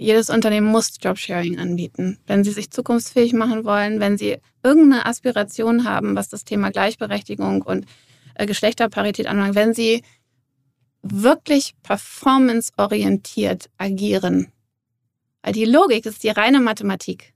jedes Unternehmen muss Jobsharing anbieten. Wenn sie sich zukunftsfähig machen wollen, wenn sie irgendeine Aspiration haben, was das Thema Gleichberechtigung und äh, Geschlechterparität anbelangt, wenn sie wirklich performanceorientiert agieren. Weil die Logik ist die reine Mathematik.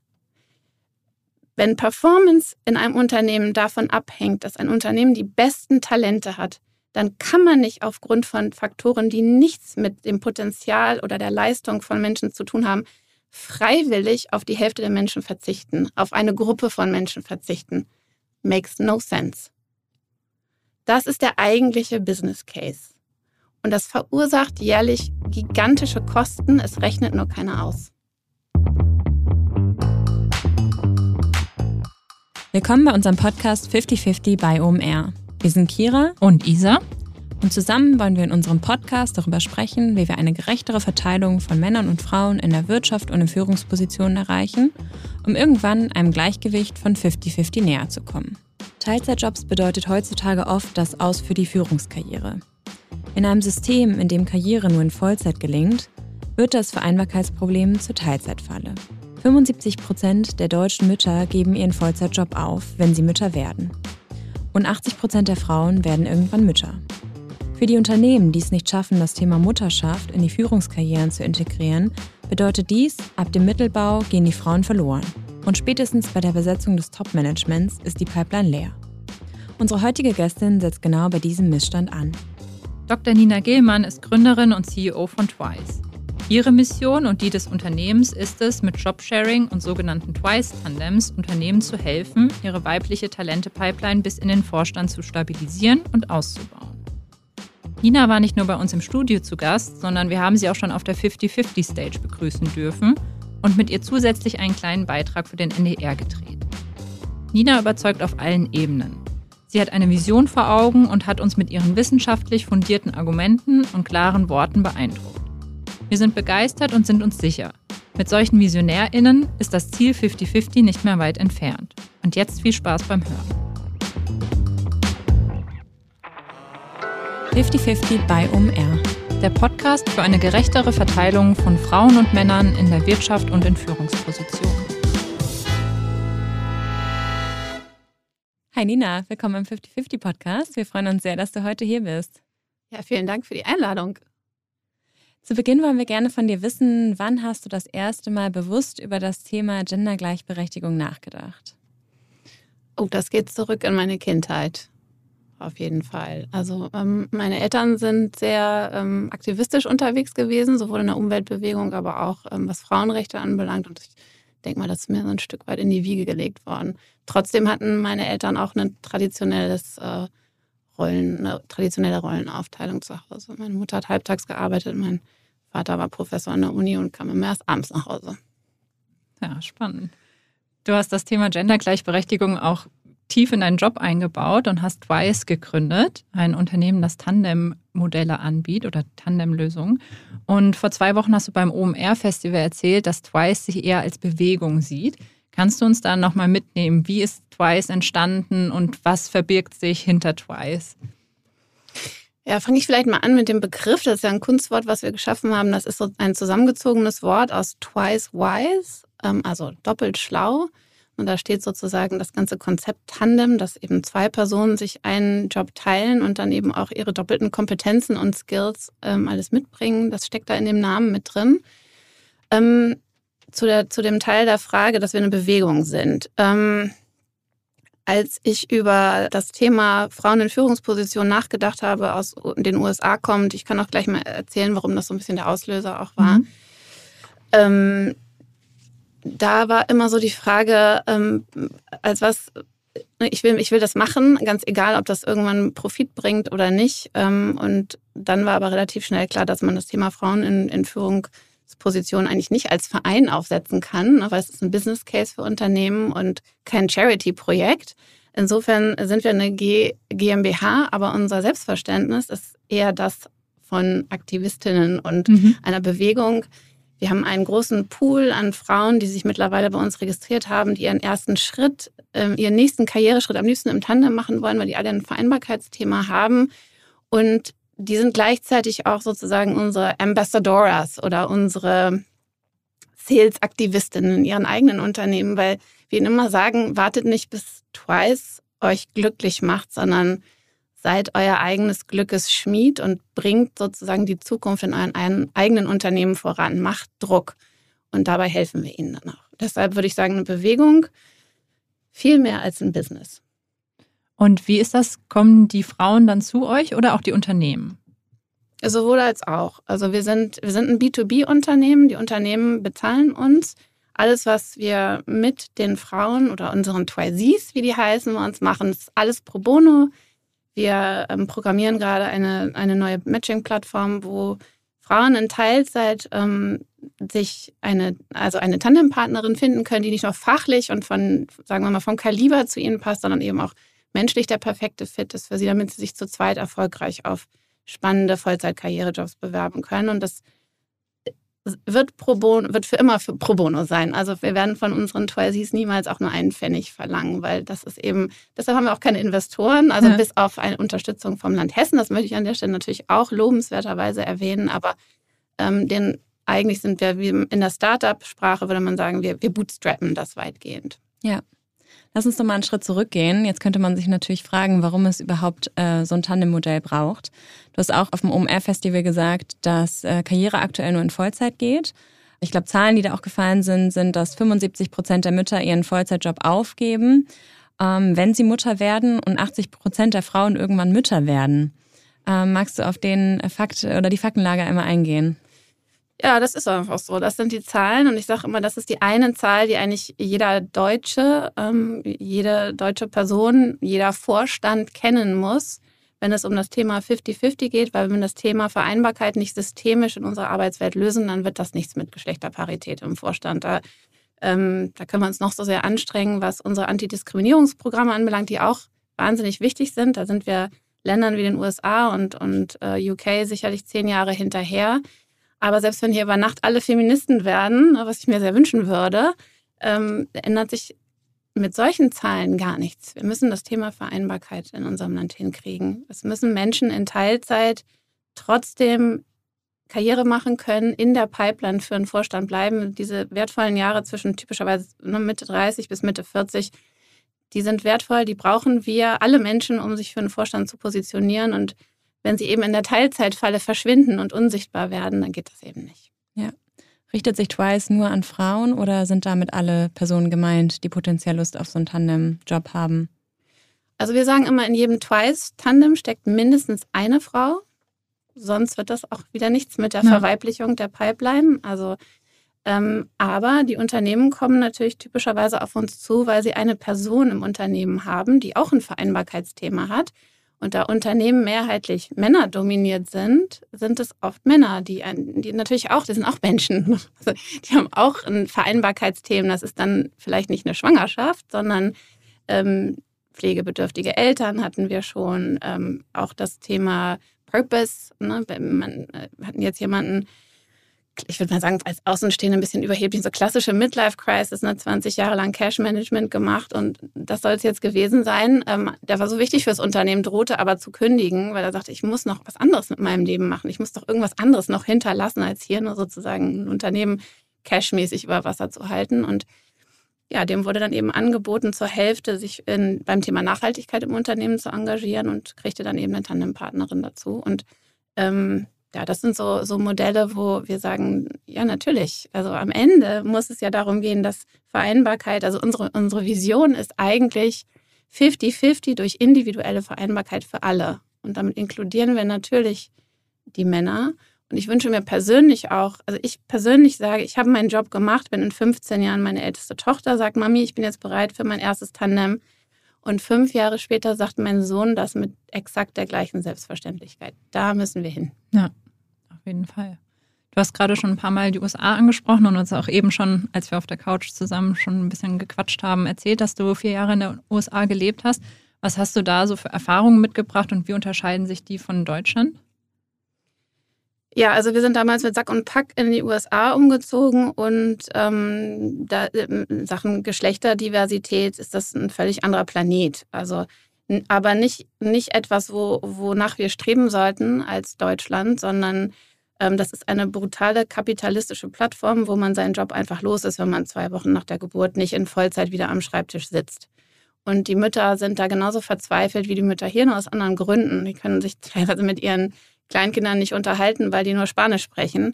Wenn Performance in einem Unternehmen davon abhängt, dass ein Unternehmen die besten Talente hat, dann kann man nicht aufgrund von Faktoren, die nichts mit dem Potenzial oder der Leistung von Menschen zu tun haben, freiwillig auf die Hälfte der Menschen verzichten, auf eine Gruppe von Menschen verzichten. Makes no sense. Das ist der eigentliche Business Case. Und das verursacht jährlich gigantische Kosten, es rechnet nur keiner aus. Willkommen bei unserem Podcast 5050 bei OMR. Wir sind Kira und Isa. Und zusammen wollen wir in unserem Podcast darüber sprechen, wie wir eine gerechtere Verteilung von Männern und Frauen in der Wirtschaft und in Führungspositionen erreichen, um irgendwann einem Gleichgewicht von 50-50 näher zu kommen. Teilzeitjobs bedeutet heutzutage oft das Aus für die Führungskarriere. In einem System, in dem Karriere nur in Vollzeit gelingt, wird das Vereinbarkeitsproblem zur Teilzeitfalle. 75 Prozent der deutschen Mütter geben ihren Vollzeitjob auf, wenn sie Mütter werden und 80 Prozent der Frauen werden irgendwann Mütter. Für die Unternehmen, die es nicht schaffen, das Thema Mutterschaft in die Führungskarrieren zu integrieren, bedeutet dies, ab dem Mittelbau gehen die Frauen verloren. Und spätestens bei der Besetzung des Top-Managements ist die Pipeline leer. Unsere heutige Gästin setzt genau bei diesem Missstand an. Dr. Nina Gehlmann ist Gründerin und CEO von Twice. Ihre Mission und die des Unternehmens ist es, mit Jobsharing und sogenannten Twice-Tandems Unternehmen zu helfen, ihre weibliche Talente-Pipeline bis in den Vorstand zu stabilisieren und auszubauen. Nina war nicht nur bei uns im Studio zu Gast, sondern wir haben sie auch schon auf der 50-50-Stage begrüßen dürfen und mit ihr zusätzlich einen kleinen Beitrag für den NDR gedreht. Nina überzeugt auf allen Ebenen. Sie hat eine Vision vor Augen und hat uns mit ihren wissenschaftlich fundierten Argumenten und klaren Worten beeindruckt. Wir sind begeistert und sind uns sicher. Mit solchen VisionärInnen ist das Ziel 50-50 nicht mehr weit entfernt. Und jetzt viel Spaß beim Hören. 50-50 bei OMR. Der Podcast für eine gerechtere Verteilung von Frauen und Männern in der Wirtschaft und in Führungspositionen. Hi Nina, willkommen im 50-50 Podcast. Wir freuen uns sehr, dass du heute hier bist. Ja, vielen Dank für die Einladung. Zu Beginn wollen wir gerne von dir wissen, wann hast du das erste Mal bewusst über das Thema Gendergleichberechtigung nachgedacht? Oh, das geht zurück in meine Kindheit. Auf jeden Fall. Also ähm, meine Eltern sind sehr ähm, aktivistisch unterwegs gewesen, sowohl in der Umweltbewegung, aber auch ähm, was Frauenrechte anbelangt. Und ich denke mal, das ist mir so ein Stück weit in die Wiege gelegt worden. Trotzdem hatten meine Eltern auch ein traditionelles äh, Rollen, eine traditionelle Rollenaufteilung zu Hause. Meine Mutter hat halbtags gearbeitet, mein Vater war Professor an der Uni und kam immer erst abends nach Hause. Ja, spannend. Du hast das Thema Gendergleichberechtigung auch tief in deinen Job eingebaut und hast Twice gegründet, ein Unternehmen, das Tandem-Modelle anbietet oder Tandem-Lösungen. Und vor zwei Wochen hast du beim OMR-Festival erzählt, dass Twice sich eher als Bewegung sieht. Kannst du uns da nochmal mitnehmen? Wie ist Twice entstanden und was verbirgt sich hinter Twice? Ja, fange ich vielleicht mal an mit dem Begriff. Das ist ja ein Kunstwort, was wir geschaffen haben. Das ist so ein zusammengezogenes Wort aus twice wise, ähm, also doppelt schlau. Und da steht sozusagen das ganze Konzept Tandem, dass eben zwei Personen sich einen Job teilen und dann eben auch ihre doppelten Kompetenzen und Skills ähm, alles mitbringen. Das steckt da in dem Namen mit drin. Ähm, zu, der, zu dem Teil der Frage, dass wir eine Bewegung sind. Ähm, als ich über das Thema Frauen in Führungspositionen nachgedacht habe, aus den USA kommt, ich kann auch gleich mal erzählen, warum das so ein bisschen der Auslöser auch war. Mhm. Ähm, da war immer so die Frage, ähm, als was, ich will, ich will das machen, ganz egal, ob das irgendwann Profit bringt oder nicht. Ähm, und dann war aber relativ schnell klar, dass man das Thema Frauen in, in Führung Position eigentlich nicht als Verein aufsetzen kann, ne, weil es ist ein Business Case für Unternehmen und kein Charity-Projekt. Insofern sind wir eine G GmbH, aber unser Selbstverständnis ist eher das von Aktivistinnen und mhm. einer Bewegung. Wir haben einen großen Pool an Frauen, die sich mittlerweile bei uns registriert haben, die ihren ersten Schritt, äh, ihren nächsten Karriereschritt am liebsten im Tandem machen wollen, weil die alle ein Vereinbarkeitsthema haben. Und die sind gleichzeitig auch sozusagen unsere Ambassadoras oder unsere Sales-Aktivistinnen in ihren eigenen Unternehmen, weil wir ihnen immer sagen, wartet nicht bis Twice euch glücklich macht, sondern seid euer eigenes Glückes Schmied und bringt sozusagen die Zukunft in euren eigenen Unternehmen voran, macht Druck. Und dabei helfen wir ihnen dann auch. Deshalb würde ich sagen, eine Bewegung viel mehr als ein Business. Und wie ist das? Kommen die Frauen dann zu euch oder auch die Unternehmen? Sowohl als auch. Also wir sind, wir sind ein B2B-Unternehmen. Die Unternehmen bezahlen uns. Alles, was wir mit den Frauen oder unseren Twisees, wie die heißen, wir uns machen, ist alles pro bono. Wir ähm, programmieren gerade eine, eine neue Matching-Plattform, wo Frauen in Teilzeit ähm, sich eine, also eine Tandempartnerin finden können, die nicht nur fachlich und von, sagen wir mal, vom Kaliber zu ihnen passt, sondern eben auch menschlich der perfekte Fit ist für sie, damit sie sich zu zweit erfolgreich auf spannende Vollzeit-Karrierejobs bewerben können. Und das wird pro bono, wird für immer für pro bono sein. Also wir werden von unseren Twisees niemals auch nur einen Pfennig verlangen, weil das ist eben, deshalb haben wir auch keine Investoren, also ja. bis auf eine Unterstützung vom Land Hessen. Das möchte ich an der Stelle natürlich auch lobenswerterweise erwähnen, aber ähm, den eigentlich sind wir wie in der Startup-Sprache, würde man sagen, wir, wir bootstrappen das weitgehend. Ja. Lass uns doch mal einen Schritt zurückgehen. Jetzt könnte man sich natürlich fragen, warum es überhaupt äh, so ein Tandem-Modell braucht. Du hast auch auf dem OMR-Festival gesagt, dass äh, Karriere aktuell nur in Vollzeit geht. Ich glaube, Zahlen, die da auch gefallen sind, sind, dass 75 Prozent der Mütter ihren Vollzeitjob aufgeben, ähm, wenn sie Mutter werden und 80 Prozent der Frauen irgendwann Mütter werden. Ähm, magst du auf den Fakt oder die Faktenlage einmal eingehen? Ja, das ist einfach so. Das sind die Zahlen und ich sage immer, das ist die eine Zahl, die eigentlich jeder Deutsche, ähm, jede deutsche Person, jeder Vorstand kennen muss, wenn es um das Thema 50-50 geht, weil wenn wir das Thema Vereinbarkeit nicht systemisch in unserer Arbeitswelt lösen, dann wird das nichts mit Geschlechterparität im Vorstand. Da, ähm, da können wir uns noch so sehr anstrengen, was unsere Antidiskriminierungsprogramme anbelangt, die auch wahnsinnig wichtig sind. Da sind wir Ländern wie den USA und, und äh, UK sicherlich zehn Jahre hinterher. Aber selbst wenn hier über Nacht alle Feministen werden, was ich mir sehr wünschen würde, ähm, ändert sich mit solchen Zahlen gar nichts. Wir müssen das Thema Vereinbarkeit in unserem Land hinkriegen. Es müssen Menschen in Teilzeit trotzdem Karriere machen können, in der Pipeline für einen Vorstand bleiben. Diese wertvollen Jahre zwischen typischerweise ne, Mitte 30 bis Mitte 40, die sind wertvoll, die brauchen wir alle Menschen, um sich für einen Vorstand zu positionieren. Und wenn sie eben in der Teilzeitfalle verschwinden und unsichtbar werden, dann geht das eben nicht. Ja. Richtet sich Twice nur an Frauen oder sind damit alle Personen gemeint, die potenziell Lust auf so einen Tandem-Job haben? Also wir sagen immer, in jedem Twice-Tandem steckt mindestens eine Frau. Sonst wird das auch wieder nichts mit der ja. Verweiblichung der Pipeline. Also, ähm, aber die Unternehmen kommen natürlich typischerweise auf uns zu, weil sie eine Person im Unternehmen haben, die auch ein Vereinbarkeitsthema hat und da Unternehmen mehrheitlich Männer dominiert sind, sind es oft Männer, die, die natürlich auch, die sind auch Menschen. Also die haben auch ein Vereinbarkeitsthema. Das ist dann vielleicht nicht eine Schwangerschaft, sondern ähm, pflegebedürftige Eltern hatten wir schon. Ähm, auch das Thema Purpose. Ne? Man, äh, hatten jetzt jemanden, ich würde mal sagen, als Außenstehende ein bisschen überheblich, so klassische Midlife-Crisis, ne, 20 Jahre lang Cash-Management gemacht und das soll es jetzt gewesen sein. Ähm, der war so wichtig fürs Unternehmen, drohte aber zu kündigen, weil er sagte, ich muss noch was anderes mit meinem Leben machen. Ich muss doch irgendwas anderes noch hinterlassen, als hier nur sozusagen ein Unternehmen cashmäßig über Wasser zu halten. Und ja, dem wurde dann eben angeboten, zur Hälfte sich in, beim Thema Nachhaltigkeit im Unternehmen zu engagieren und kriegte dann eben eine Tandempartnerin dazu. Und ähm, ja, das sind so, so Modelle, wo wir sagen, ja, natürlich. Also am Ende muss es ja darum gehen, dass Vereinbarkeit, also unsere, unsere Vision ist eigentlich 50-50 durch individuelle Vereinbarkeit für alle. Und damit inkludieren wir natürlich die Männer. Und ich wünsche mir persönlich auch, also ich persönlich sage, ich habe meinen Job gemacht, wenn in 15 Jahren meine älteste Tochter sagt, Mami, ich bin jetzt bereit für mein erstes Tandem. Und fünf Jahre später sagt mein Sohn das mit exakt der gleichen Selbstverständlichkeit. Da müssen wir hin. Ja jeden Fall. Du hast gerade schon ein paar Mal die USA angesprochen und uns auch eben schon, als wir auf der Couch zusammen schon ein bisschen gequatscht haben, erzählt, dass du vier Jahre in den USA gelebt hast. Was hast du da so für Erfahrungen mitgebracht und wie unterscheiden sich die von Deutschland? Ja, also wir sind damals mit Sack und Pack in die USA umgezogen und ähm, da, in Sachen Geschlechterdiversität ist das ein völlig anderer Planet. Also aber nicht, nicht etwas, wo, wonach wir streben sollten als Deutschland, sondern das ist eine brutale kapitalistische Plattform, wo man seinen Job einfach los ist, wenn man zwei Wochen nach der Geburt nicht in Vollzeit wieder am Schreibtisch sitzt. Und die Mütter sind da genauso verzweifelt wie die Mütter hier, nur aus anderen Gründen. Die können sich teilweise mit ihren Kleinkindern nicht unterhalten, weil die nur Spanisch sprechen.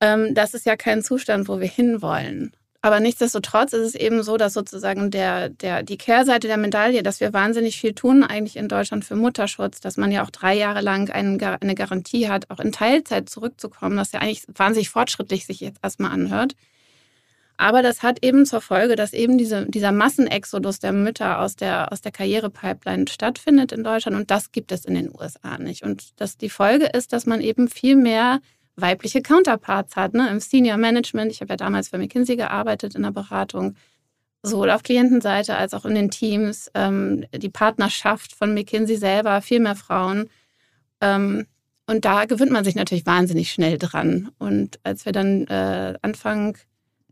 Ähm, das ist ja kein Zustand, wo wir hinwollen. Aber nichtsdestotrotz ist es eben so, dass sozusagen der, der, die Kehrseite der Medaille, dass wir wahnsinnig viel tun eigentlich in Deutschland für Mutterschutz, dass man ja auch drei Jahre lang einen, eine Garantie hat, auch in Teilzeit zurückzukommen, was ja eigentlich wahnsinnig fortschrittlich sich jetzt erstmal anhört. Aber das hat eben zur Folge, dass eben diese, dieser Massenexodus der Mütter aus der, aus der Karrierepipeline stattfindet in Deutschland und das gibt es in den USA nicht. Und dass die Folge ist, dass man eben viel mehr weibliche Counterparts hat, ne? im Senior Management. Ich habe ja damals für McKinsey gearbeitet in der Beratung, sowohl auf Klientenseite als auch in den Teams. Ähm, die Partnerschaft von McKinsey selber, viel mehr Frauen. Ähm, und da gewöhnt man sich natürlich wahnsinnig schnell dran. Und als wir dann äh, Anfang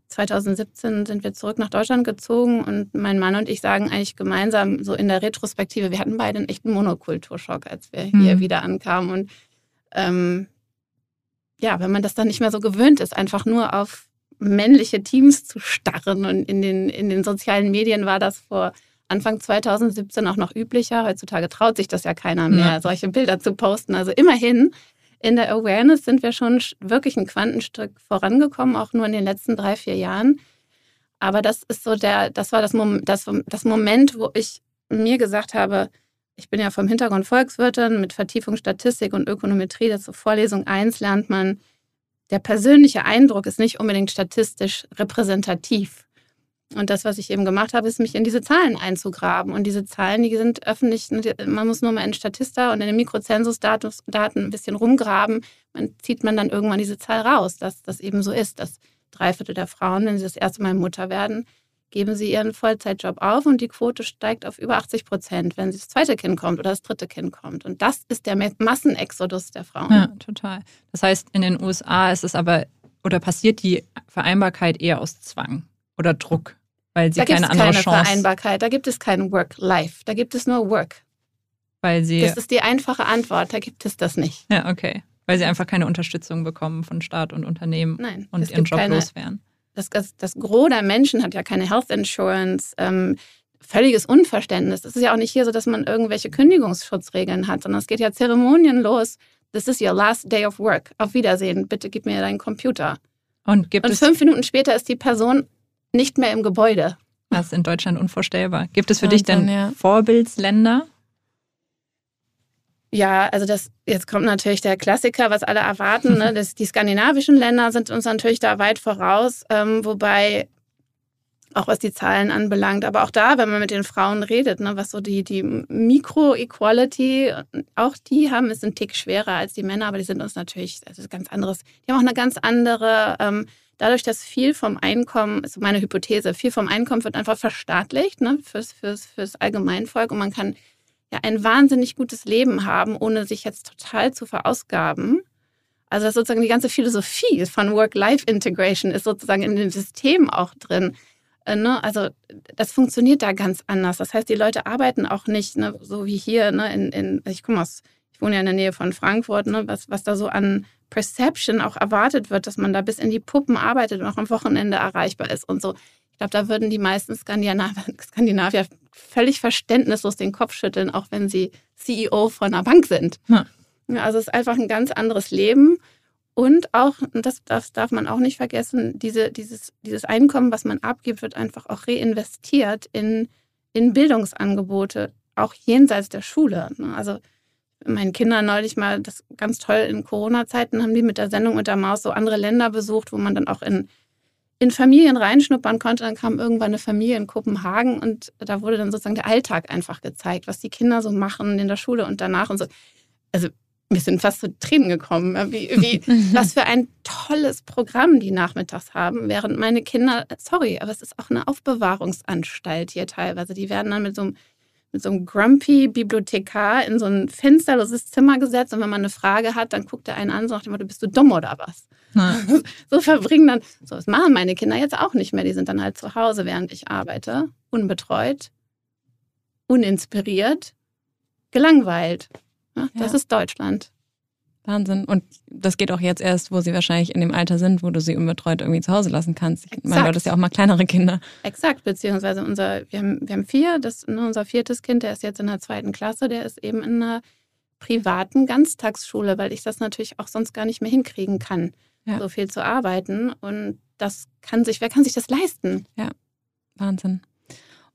2017 sind wir zurück nach Deutschland gezogen und mein Mann und ich sagen eigentlich gemeinsam so in der Retrospektive, wir hatten beide einen echten Monokulturschock, als wir hier mhm. wieder ankamen. Und ähm, ja, wenn man das dann nicht mehr so gewöhnt ist, einfach nur auf männliche Teams zu starren. Und in den, in den sozialen Medien war das vor Anfang 2017 auch noch üblicher. Heutzutage traut sich das ja keiner mehr, ja. solche Bilder zu posten. Also immerhin in der Awareness sind wir schon wirklich ein Quantenstück vorangekommen, auch nur in den letzten drei, vier Jahren. Aber das ist so der, das war das, Mom das, das Moment, wo ich mir gesagt habe, ich bin ja vom Hintergrund Volkswirtin mit Vertiefung Statistik und Ökonometrie. Das zur Vorlesung 1 lernt man, der persönliche Eindruck ist nicht unbedingt statistisch repräsentativ. Und das, was ich eben gemacht habe, ist, mich in diese Zahlen einzugraben. Und diese Zahlen, die sind öffentlich. Man muss nur mal in Statista und in den Mikrozensusdaten ein bisschen rumgraben. Man zieht man dann irgendwann diese Zahl raus, dass das eben so ist, dass drei Viertel der Frauen, wenn sie das erste Mal Mutter werden, geben sie ihren Vollzeitjob auf und die Quote steigt auf über 80 Prozent, wenn das zweite Kind kommt oder das dritte Kind kommt. Und das ist der Massenexodus der Frauen. Ja, total. Das heißt, in den USA ist es aber oder passiert die Vereinbarkeit eher aus Zwang oder Druck, weil sie da keine andere keine Chance. Vereinbarkeit, da gibt es kein Work-Life, da gibt es nur Work. Weil sie. Das ist die einfache Antwort, da gibt es das nicht. Ja, okay. Weil sie einfach keine Unterstützung bekommen von Staat und Unternehmen Nein, und ihren Job keine, loswerden das, das, das Gros der Menschen hat ja keine Health Insurance. Ähm, völliges Unverständnis. Es ist ja auch nicht hier so, dass man irgendwelche Kündigungsschutzregeln hat, sondern es geht ja Zeremonien los. This is your last day of work. Auf Wiedersehen. Bitte gib mir deinen Computer. Und, gibt Und fünf Minuten später ist die Person nicht mehr im Gebäude. Das ist in Deutschland unvorstellbar. Gibt es für ja, dich denn ja. Vorbildsländer, ja, also das jetzt kommt natürlich der Klassiker, was alle erwarten. Ne? Das, die skandinavischen Länder sind uns natürlich da weit voraus, ähm, wobei auch was die Zahlen anbelangt, aber auch da, wenn man mit den Frauen redet, ne, was so die, die Mikro-Equality, auch die haben es einen Tick schwerer als die Männer, aber die sind uns natürlich, ist ganz anderes, die haben auch eine ganz andere, ähm, dadurch, dass viel vom Einkommen, ist meine Hypothese, viel vom Einkommen wird einfach verstaatlicht ne, fürs, fürs, fürs Allgemeinvolk und man kann ja ein wahnsinnig gutes Leben haben, ohne sich jetzt total zu verausgaben. Also das sozusagen die ganze Philosophie von Work-Life-Integration ist sozusagen in dem System auch drin. Äh, ne? Also das funktioniert da ganz anders. Das heißt, die Leute arbeiten auch nicht ne, so wie hier. Ne, in, in, ich komme aus, ich wohne ja in der Nähe von Frankfurt, ne, was, was da so an Perception auch erwartet wird, dass man da bis in die Puppen arbeitet und auch am Wochenende erreichbar ist und so glaube, da würden die meisten Skandinavier, völlig verständnislos den Kopf schütteln, auch wenn sie CEO von einer Bank sind. Ja. Also es ist einfach ein ganz anderes Leben. Und auch, das, das darf man auch nicht vergessen, diese, dieses, dieses Einkommen, was man abgibt, wird einfach auch reinvestiert in, in Bildungsangebote, auch jenseits der Schule. Ne? Also meinen Kindern neulich mal, das ganz toll in Corona-Zeiten, haben die mit der Sendung mit der Maus so andere Länder besucht, wo man dann auch in in Familien reinschnuppern konnte. Dann kam irgendwann eine Familie in Kopenhagen und da wurde dann sozusagen der Alltag einfach gezeigt, was die Kinder so machen in der Schule und danach und so. Also mir sind fast so Tränen gekommen, wie, wie was für ein tolles Programm die nachmittags haben, während meine Kinder, sorry, aber es ist auch eine Aufbewahrungsanstalt hier teilweise. Die werden dann mit so einem mit so einem grumpy Bibliothekar in so ein fensterloses Zimmer gesetzt und wenn man eine Frage hat, dann guckt er einen an und sagt immer, du bist du dumm oder was? So verbringen dann, so das machen meine Kinder jetzt auch nicht mehr. Die sind dann halt zu Hause, während ich arbeite, unbetreut, uninspiriert, gelangweilt. Ja, das ja. ist Deutschland. Wahnsinn. Und das geht auch jetzt erst, wo sie wahrscheinlich in dem Alter sind, wo du sie unbetreut irgendwie zu Hause lassen kannst. Ich Exakt. meine, du hattest ja auch mal kleinere Kinder. Exakt, beziehungsweise unser, wir haben, wir haben vier, das, ne, unser viertes Kind, der ist jetzt in der zweiten Klasse, der ist eben in einer privaten Ganztagsschule, weil ich das natürlich auch sonst gar nicht mehr hinkriegen kann, ja. so viel zu arbeiten. Und das kann sich, wer kann sich das leisten? Ja, Wahnsinn.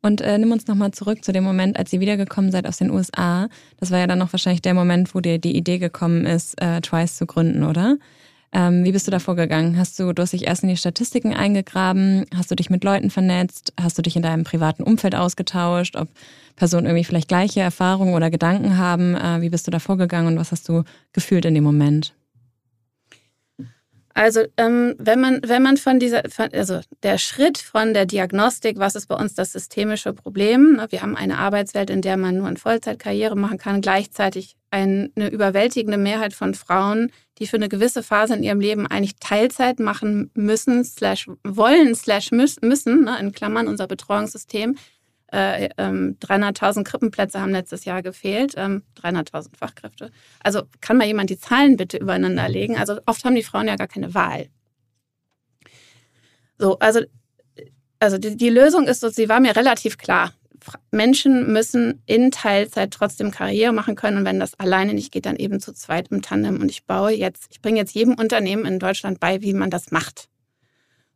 Und äh, nimm uns nochmal zurück zu dem Moment, als ihr wiedergekommen seid aus den USA. Das war ja dann noch wahrscheinlich der Moment, wo dir die Idee gekommen ist, äh, Twice zu gründen, oder? Ähm, wie bist du da vorgegangen? Hast du, du hast dich erst in die Statistiken eingegraben? Hast du dich mit Leuten vernetzt? Hast du dich in deinem privaten Umfeld ausgetauscht? Ob Personen irgendwie vielleicht gleiche Erfahrungen oder Gedanken haben? Äh, wie bist du da vorgegangen und was hast du gefühlt in dem Moment? Also ähm, wenn man wenn man von dieser von, also der Schritt von der Diagnostik, was ist bei uns das systemische Problem? Wir haben eine Arbeitswelt, in der man nur in Vollzeit Karriere machen kann, gleichzeitig eine überwältigende Mehrheit von Frauen, die für eine gewisse Phase in ihrem Leben eigentlich Teilzeit machen müssen, slash wollen, slash müssen, ne, in Klammern unser Betreuungssystem, äh, ähm, 300.000 Krippenplätze haben letztes Jahr gefehlt, ähm, 300.000 Fachkräfte. Also kann mal jemand die Zahlen bitte übereinander legen? Also oft haben die Frauen ja gar keine Wahl. So, also, also die, die Lösung ist so, sie war mir relativ klar. Menschen müssen in Teilzeit trotzdem Karriere machen können und wenn das alleine nicht geht, dann eben zu zweit im Tandem. Und ich baue jetzt, ich bringe jetzt jedem Unternehmen in Deutschland bei, wie man das macht.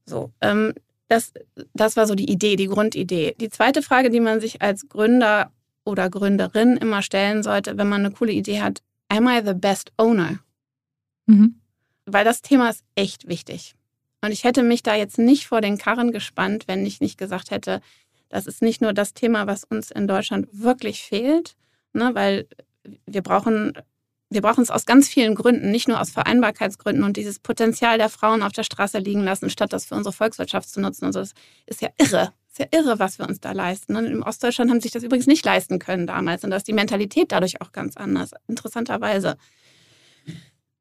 So, ähm, das, das war so die Idee, die Grundidee. Die zweite Frage, die man sich als Gründer oder Gründerin immer stellen sollte, wenn man eine coole Idee hat, am I the best owner? Mhm. Weil das Thema ist echt wichtig. Und ich hätte mich da jetzt nicht vor den Karren gespannt, wenn ich nicht gesagt hätte, das ist nicht nur das Thema, was uns in Deutschland wirklich fehlt, ne, weil wir brauchen wir brauchen es aus ganz vielen Gründen, nicht nur aus Vereinbarkeitsgründen und dieses Potenzial der Frauen auf der Straße liegen lassen, statt das für unsere Volkswirtschaft zu nutzen. Und so, das ist ja irre. Das ist ja irre, was wir uns da leisten. Und im Ostdeutschland haben sich das übrigens nicht leisten können damals. Und da ist die Mentalität dadurch auch ganz anders, interessanterweise.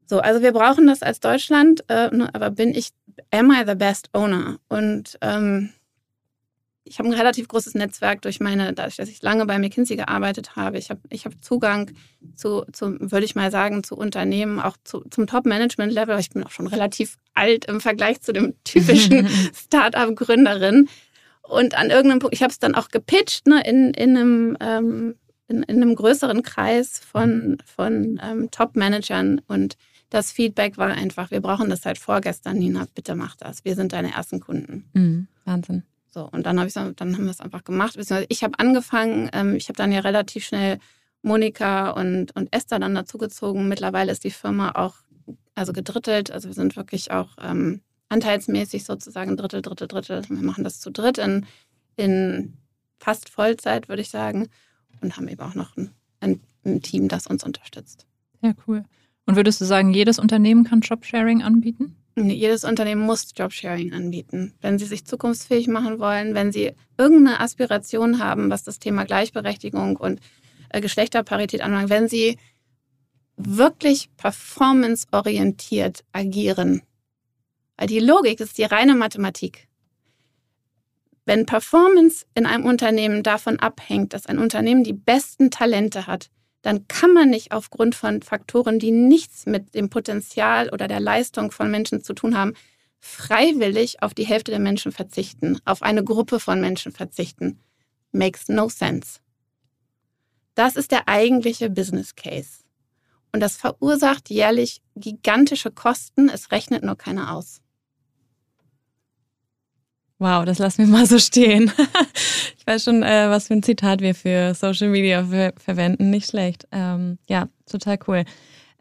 So, also wir brauchen das als Deutschland, äh, ne, aber bin ich, am I the best owner? Und ähm, ich habe ein relativ großes Netzwerk durch meine, dadurch, dass ich lange bei McKinsey gearbeitet habe. Ich habe ich hab Zugang zu, zu, würde ich mal sagen, zu Unternehmen, auch zu, zum Top-Management-Level. Ich bin auch schon relativ alt im Vergleich zu dem typischen Start-up-Gründerin. Und an irgendeinem Punkt, ich habe es dann auch gepitcht ne, in, in, einem, ähm, in, in, einem größeren Kreis von, von ähm, Top-Managern. Und das Feedback war einfach, wir brauchen das seit vorgestern, Nina, bitte mach das. Wir sind deine ersten Kunden. Mhm, Wahnsinn. So, und dann, hab ich, dann haben wir es einfach gemacht. Ich habe angefangen, ähm, ich habe dann ja relativ schnell Monika und, und Esther dann dazugezogen. Mittlerweile ist die Firma auch also gedrittelt. Also wir sind wirklich auch ähm, anteilsmäßig sozusagen Drittel, Drittel, Drittel. Wir machen das zu dritt in, in fast Vollzeit, würde ich sagen. Und haben eben auch noch ein, ein, ein Team, das uns unterstützt. Ja, cool. Und würdest du sagen, jedes Unternehmen kann Jobsharing anbieten? Jedes Unternehmen muss Jobsharing anbieten. Wenn sie sich zukunftsfähig machen wollen, wenn sie irgendeine Aspiration haben, was das Thema Gleichberechtigung und äh, Geschlechterparität anbelangt, wenn sie wirklich performanceorientiert agieren. Weil die Logik ist die reine Mathematik. Wenn Performance in einem Unternehmen davon abhängt, dass ein Unternehmen die besten Talente hat, dann kann man nicht aufgrund von Faktoren, die nichts mit dem Potenzial oder der Leistung von Menschen zu tun haben, freiwillig auf die Hälfte der Menschen verzichten, auf eine Gruppe von Menschen verzichten. Makes no sense. Das ist der eigentliche Business Case. Und das verursacht jährlich gigantische Kosten, es rechnet nur keiner aus. Wow, das lassen wir mal so stehen. ich weiß schon, äh, was für ein Zitat wir für Social Media ver verwenden. Nicht schlecht. Ähm, ja, total cool.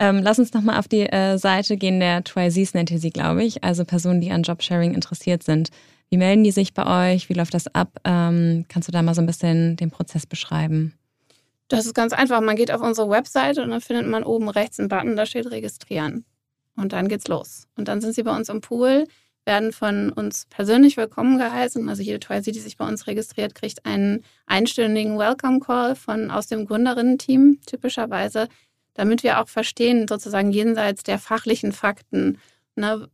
Ähm, lass uns nochmal auf die äh, Seite gehen der Twizees, nennt ihr sie, glaube ich. Also Personen, die an Jobsharing interessiert sind. Wie melden die sich bei euch? Wie läuft das ab? Ähm, kannst du da mal so ein bisschen den Prozess beschreiben? Das ist ganz einfach. Man geht auf unsere Website und dann findet man oben rechts einen Button, da steht Registrieren. Und dann geht's los. Und dann sind sie bei uns im Pool werden von uns persönlich willkommen geheißen. Also jede Twice, die sich bei uns registriert, kriegt einen einstündigen Welcome Call von aus dem Gründerinnen-Team typischerweise, damit wir auch verstehen, sozusagen jenseits der fachlichen Fakten, ne,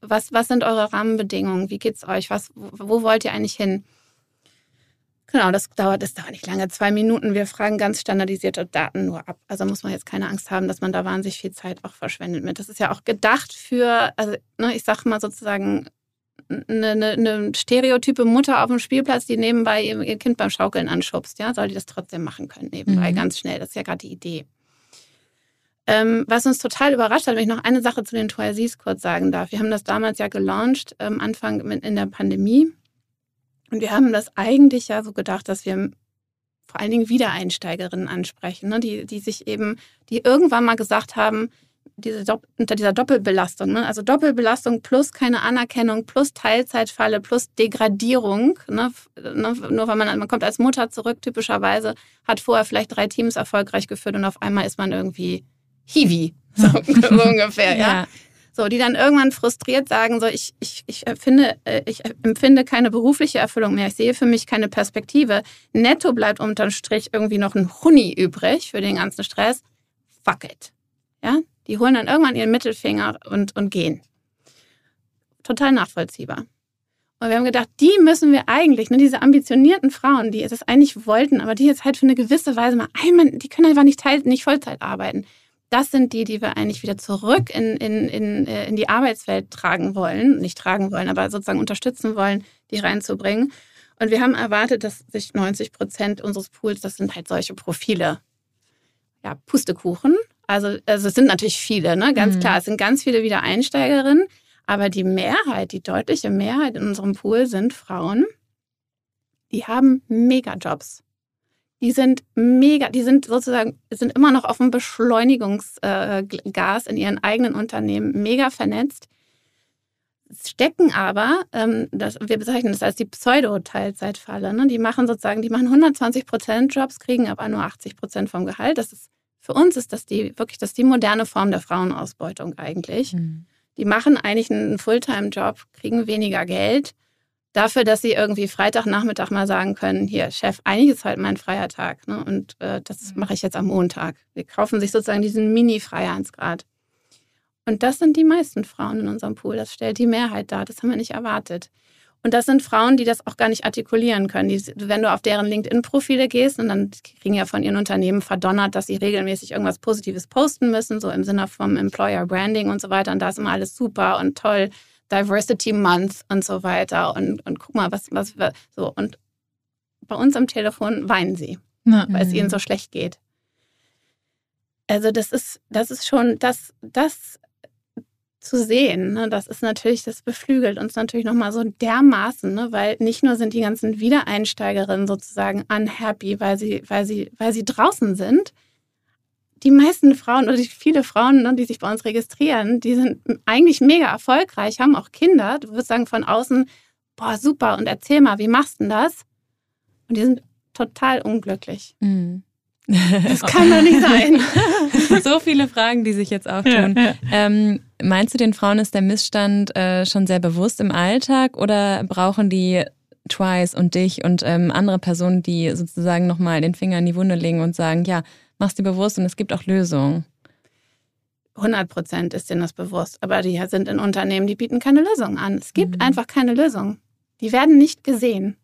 was, was sind eure Rahmenbedingungen? Wie geht's euch? Was, wo wollt ihr eigentlich hin? Genau, das dauert, das dauert nicht lange, zwei Minuten. Wir fragen ganz standardisierte Daten nur ab. Also muss man jetzt keine Angst haben, dass man da wahnsinnig viel Zeit auch verschwendet mit. Das ist ja auch gedacht für, also ne, ich sag mal sozusagen, eine, eine, eine, stereotype Mutter auf dem Spielplatz, die nebenbei ihr, Kind beim Schaukeln anschubst, ja, soll die das trotzdem machen können, nebenbei, mhm. ganz schnell. Das ist ja gerade die Idee. Ähm, was uns total überrascht hat, wenn ich noch eine Sache zu den Toysies kurz sagen darf. Wir haben das damals ja gelauncht, ähm, Anfang in der Pandemie. Und wir haben das eigentlich ja so gedacht, dass wir vor allen Dingen Wiedereinsteigerinnen ansprechen, ne? die, die sich eben, die irgendwann mal gesagt haben, diese unter dieser Doppelbelastung, ne? also Doppelbelastung plus keine Anerkennung, plus Teilzeitfalle, plus Degradierung. Ne? ne? Nur weil man, man kommt als Mutter zurück, typischerweise, hat vorher vielleicht drei Teams erfolgreich geführt und auf einmal ist man irgendwie Hiwi, so, so ungefähr. ja. ja. So, die dann irgendwann frustriert sagen, so, ich, ich, ich, empfinde, äh, ich empfinde keine berufliche Erfüllung mehr, ich sehe für mich keine Perspektive. Netto bleibt unterm Strich irgendwie noch ein Huni übrig für den ganzen Stress. Fuck it. Ja, die holen dann irgendwann ihren Mittelfinger und, und gehen. Total nachvollziehbar. Und wir haben gedacht, die müssen wir eigentlich, ne, diese ambitionierten Frauen, die das eigentlich wollten, aber die jetzt halt für eine gewisse Weise mal einmal, die können einfach nicht, teil, nicht Vollzeit arbeiten das sind die, die wir eigentlich wieder zurück in, in, in, äh, in die Arbeitswelt tragen wollen, nicht tragen wollen, aber sozusagen unterstützen wollen, die reinzubringen. Und wir haben erwartet, dass sich 90 Prozent unseres Pools, das sind halt solche Profile, ja, Pustekuchen. Also, also es sind natürlich viele, ne? ganz mhm. klar, es sind ganz viele Wiedereinsteigerinnen, aber die Mehrheit, die deutliche Mehrheit in unserem Pool sind Frauen, die haben Megajobs die sind mega, die sind sozusagen, sind immer noch auf dem Beschleunigungsgas in ihren eigenen Unternehmen, mega vernetzt, stecken aber, ähm, das, wir bezeichnen das als die Pseudo-Teilzeitfalle, ne? die machen sozusagen, die machen 120 Prozent Jobs, kriegen aber nur 80 Prozent vom Gehalt. Das ist, für uns ist das die, wirklich das die moderne Form der Frauenausbeutung eigentlich. Mhm. Die machen eigentlich einen Fulltime-Job, kriegen weniger Geld, dafür, dass sie irgendwie Freitagnachmittag mal sagen können, hier, Chef, eigentlich ist halt mein freier Tag. Ne? Und äh, das mhm. mache ich jetzt am Montag. Wir kaufen sich sozusagen diesen Mini-Freiheitsgrad. Und das sind die meisten Frauen in unserem Pool. Das stellt die Mehrheit dar. Das haben wir nicht erwartet. Und das sind Frauen, die das auch gar nicht artikulieren können. Die, wenn du auf deren LinkedIn-Profile gehst und dann kriegen ja von ihren Unternehmen verdonnert, dass sie regelmäßig irgendwas Positives posten müssen, so im Sinne vom Employer Branding und so weiter. Und da ist immer alles super und toll. Diversity Month und so weiter. Und, und guck mal, was, was, so. Und bei uns am Telefon weinen sie, Na, weil es ihnen mhm. so schlecht geht. Also, das ist, das ist schon, das, das zu sehen, ne, das ist natürlich, das beflügelt uns natürlich nochmal so dermaßen, ne, weil nicht nur sind die ganzen Wiedereinsteigerinnen sozusagen unhappy, weil sie, weil sie, weil sie draußen sind, die meisten Frauen oder viele Frauen, ne, die sich bei uns registrieren, die sind eigentlich mega erfolgreich, haben auch Kinder. Du würdest sagen von außen, boah, super, und erzähl mal, wie machst du denn das? Und die sind total unglücklich. Mhm. Das kann doch nicht sein. so viele Fragen, die sich jetzt auftun. Ja, ja. Ähm, meinst du, den Frauen ist der Missstand äh, schon sehr bewusst im Alltag oder brauchen die Twice und dich und ähm, andere Personen, die sozusagen nochmal den Finger in die Wunde legen und sagen, ja, machst dir bewusst und es gibt auch Lösungen. 100 Prozent ist denen das bewusst. Aber die sind in Unternehmen, die bieten keine Lösung an. Es gibt mhm. einfach keine Lösung. Die werden nicht gesehen.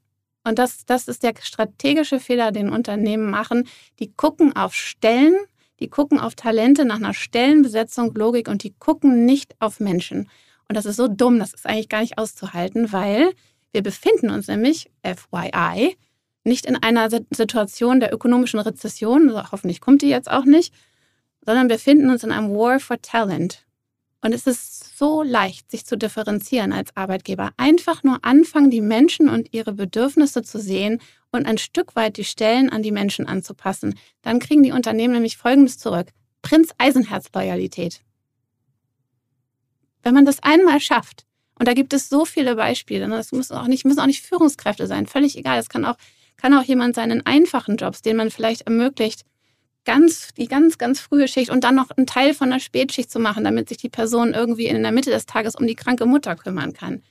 Und das, das ist der strategische Fehler, den Unternehmen machen. Die gucken auf Stellen, die gucken auf Talente nach einer Stellenbesetzung, Logik und die gucken nicht auf Menschen. Und das ist so dumm, das ist eigentlich gar nicht auszuhalten, weil wir befinden uns nämlich, FYI, nicht in einer Situation der ökonomischen Rezession, also hoffentlich kommt die jetzt auch nicht, sondern wir befinden uns in einem War for Talent. Und es ist so leicht, sich zu differenzieren als Arbeitgeber. Einfach nur anfangen, die Menschen und ihre Bedürfnisse zu sehen und ein Stück weit die Stellen an die Menschen anzupassen. Dann kriegen die Unternehmen nämlich Folgendes zurück. Prinz Eisenherz Loyalität. Wenn man das einmal schafft, und da gibt es so viele Beispiele, ne, das müssen auch nicht, müssen auch nicht Führungskräfte sein, völlig egal. Es kann auch kann auch jemand seinen einfachen Jobs, den man vielleicht ermöglicht, ganz, die ganz, ganz frühe Schicht und dann noch einen Teil von der Spätschicht zu machen, damit sich die Person irgendwie in der Mitte des Tages um die kranke Mutter kümmern kann.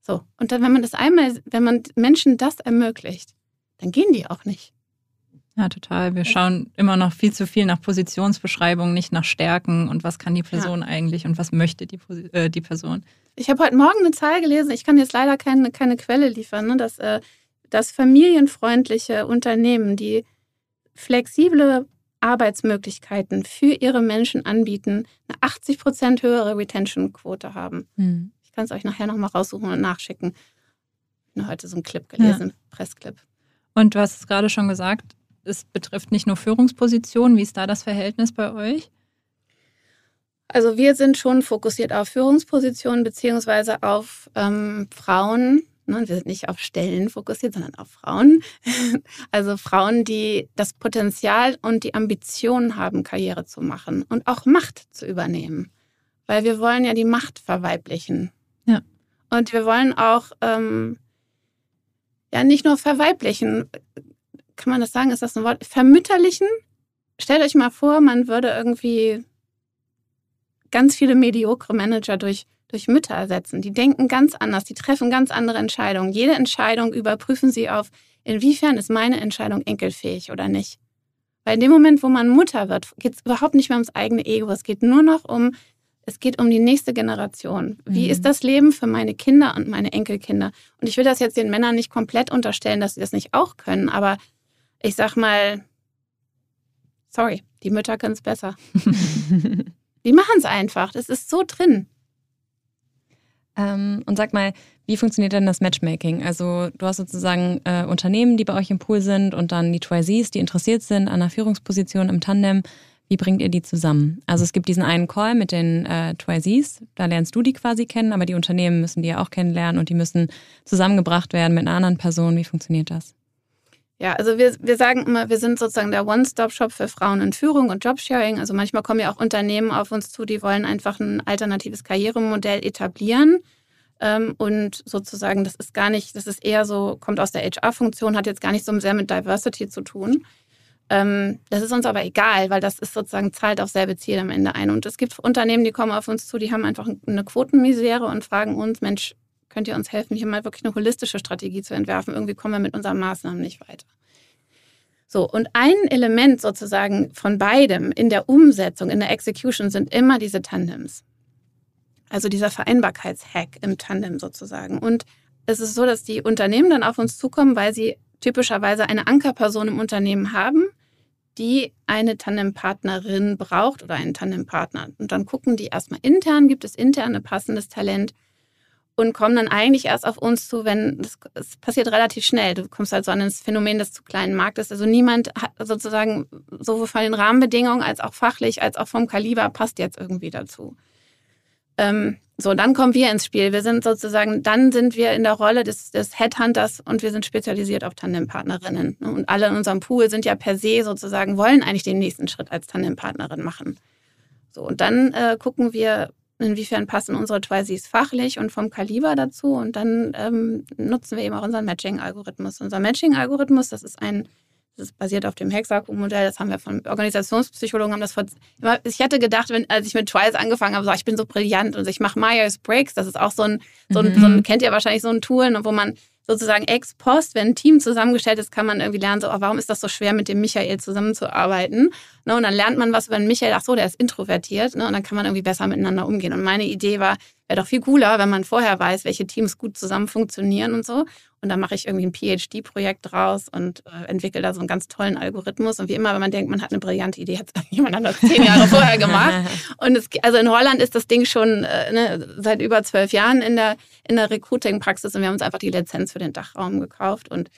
So. Und dann, wenn man das einmal, wenn man Menschen das ermöglicht, dann gehen die auch nicht. Ja, total. Wir schauen immer noch viel zu viel nach Positionsbeschreibungen, nicht nach Stärken und was kann die Person ja. eigentlich und was möchte die, äh, die Person. Ich habe heute Morgen eine Zahl gelesen, ich kann jetzt leider keine, keine Quelle liefern, ne, dass äh, dass familienfreundliche Unternehmen, die flexible Arbeitsmöglichkeiten für ihre Menschen anbieten, eine 80 Prozent höhere Retention-Quote haben. Mhm. Ich kann es euch nachher nochmal raussuchen und nachschicken. Ich habe heute so einen Clip gelesen, ja. Pressclip. Und du hast es gerade schon gesagt, es betrifft nicht nur Führungspositionen. Wie ist da das Verhältnis bei euch? Also wir sind schon fokussiert auf Führungspositionen beziehungsweise auf ähm, Frauen. Ne? Wir sind nicht auf Stellen fokussiert, sondern auf Frauen. Also Frauen, die das Potenzial und die Ambition haben, Karriere zu machen und auch Macht zu übernehmen. Weil wir wollen ja die Macht verweiblichen. Ja. Und wir wollen auch ähm, ja nicht nur verweiblichen. Kann man das sagen? Ist das ein Wort? Vermütterlichen? Stellt euch mal vor, man würde irgendwie ganz viele mediokre Manager durch, durch Mütter ersetzen. Die denken ganz anders, die treffen ganz andere Entscheidungen. Jede Entscheidung überprüfen sie auf, inwiefern ist meine Entscheidung enkelfähig oder nicht. Weil in dem Moment, wo man Mutter wird, geht es überhaupt nicht mehr ums eigene Ego. Es geht nur noch um, es geht um die nächste Generation. Wie mhm. ist das Leben für meine Kinder und meine Enkelkinder? Und ich will das jetzt den Männern nicht komplett unterstellen, dass sie das nicht auch können, aber ich sag mal, sorry, die Mütter können es besser. Die machen es einfach. Das ist so drin. Ähm, und sag mal, wie funktioniert denn das Matchmaking? Also du hast sozusagen äh, Unternehmen, die bei euch im Pool sind und dann die Twizees, die interessiert sind an einer Führungsposition im Tandem. Wie bringt ihr die zusammen? Also es gibt diesen einen Call mit den äh, Twizees, da lernst du die quasi kennen, aber die Unternehmen müssen die ja auch kennenlernen und die müssen zusammengebracht werden mit einer anderen Person. Wie funktioniert das? Ja, also wir, wir sagen immer, wir sind sozusagen der One-Stop-Shop für Frauen in Führung und Jobsharing. Also manchmal kommen ja auch Unternehmen auf uns zu, die wollen einfach ein alternatives Karrieremodell etablieren. Ähm, und sozusagen, das ist gar nicht, das ist eher so, kommt aus der HR-Funktion, hat jetzt gar nicht so sehr mit Diversity zu tun. Ähm, das ist uns aber egal, weil das ist sozusagen, zahlt auf selbe Ziel am Ende ein. Und es gibt Unternehmen, die kommen auf uns zu, die haben einfach eine Quotenmisere und fragen uns, Mensch, könnt ihr uns helfen, hier mal wirklich eine holistische Strategie zu entwerfen? Irgendwie kommen wir mit unseren Maßnahmen nicht weiter. So, und ein Element sozusagen von beidem in der Umsetzung, in der Execution sind immer diese Tandems. Also dieser Vereinbarkeitshack im Tandem sozusagen. Und es ist so, dass die Unternehmen dann auf uns zukommen, weil sie typischerweise eine Ankerperson im Unternehmen haben, die eine Tandempartnerin braucht oder einen Tandempartner. Und dann gucken die erstmal intern, gibt es intern ein passendes Talent und kommen dann eigentlich erst auf uns zu, wenn es passiert relativ schnell. Du kommst halt so an das Phänomen des zu kleinen Marktes. Also niemand hat sozusagen sowohl von den Rahmenbedingungen als auch fachlich als auch vom Kaliber passt jetzt irgendwie dazu. Ähm, so, dann kommen wir ins Spiel. Wir sind sozusagen, dann sind wir in der Rolle des, des Headhunters und wir sind spezialisiert auf Tandempartnerinnen. Und alle in unserem Pool sind ja per se sozusagen, wollen eigentlich den nächsten Schritt als Tandempartnerin machen. So, und dann äh, gucken wir, inwiefern passen unsere Twiceys fachlich und vom Kaliber dazu. Und dann ähm, nutzen wir eben auch unseren Matching-Algorithmus. Unser Matching-Algorithmus, das ist ein, das ist basiert auf dem Hexaco-Modell, das haben wir von Organisationspsychologen, haben das vor, ich hätte gedacht, wenn, als ich mit Twice angefangen habe, so, ich bin so brillant und ich mache Myers-Briggs, das ist auch so ein, so ein, mhm. so ein, kennt ihr wahrscheinlich so ein Tool, wo man sozusagen ex post, wenn ein Team zusammengestellt ist, kann man irgendwie lernen, so, oh, warum ist das so schwer, mit dem Michael zusammenzuarbeiten? Ne, und dann lernt man was über den Michael, ach so, der ist introvertiert, ne, und dann kann man irgendwie besser miteinander umgehen. Und meine Idee war, wäre doch viel cooler, wenn man vorher weiß, welche Teams gut zusammen funktionieren und so. Und dann mache ich irgendwie ein PhD-Projekt draus und äh, entwickle da so einen ganz tollen Algorithmus. Und wie immer, wenn man denkt, man hat eine brillante Idee, hat es jemand anders zehn Jahre vorher gemacht. Und es, also in Holland ist das Ding schon äh, ne, seit über zwölf Jahren in der, in der Recruiting-Praxis und wir haben uns einfach die Lizenz für den Dachraum gekauft. Und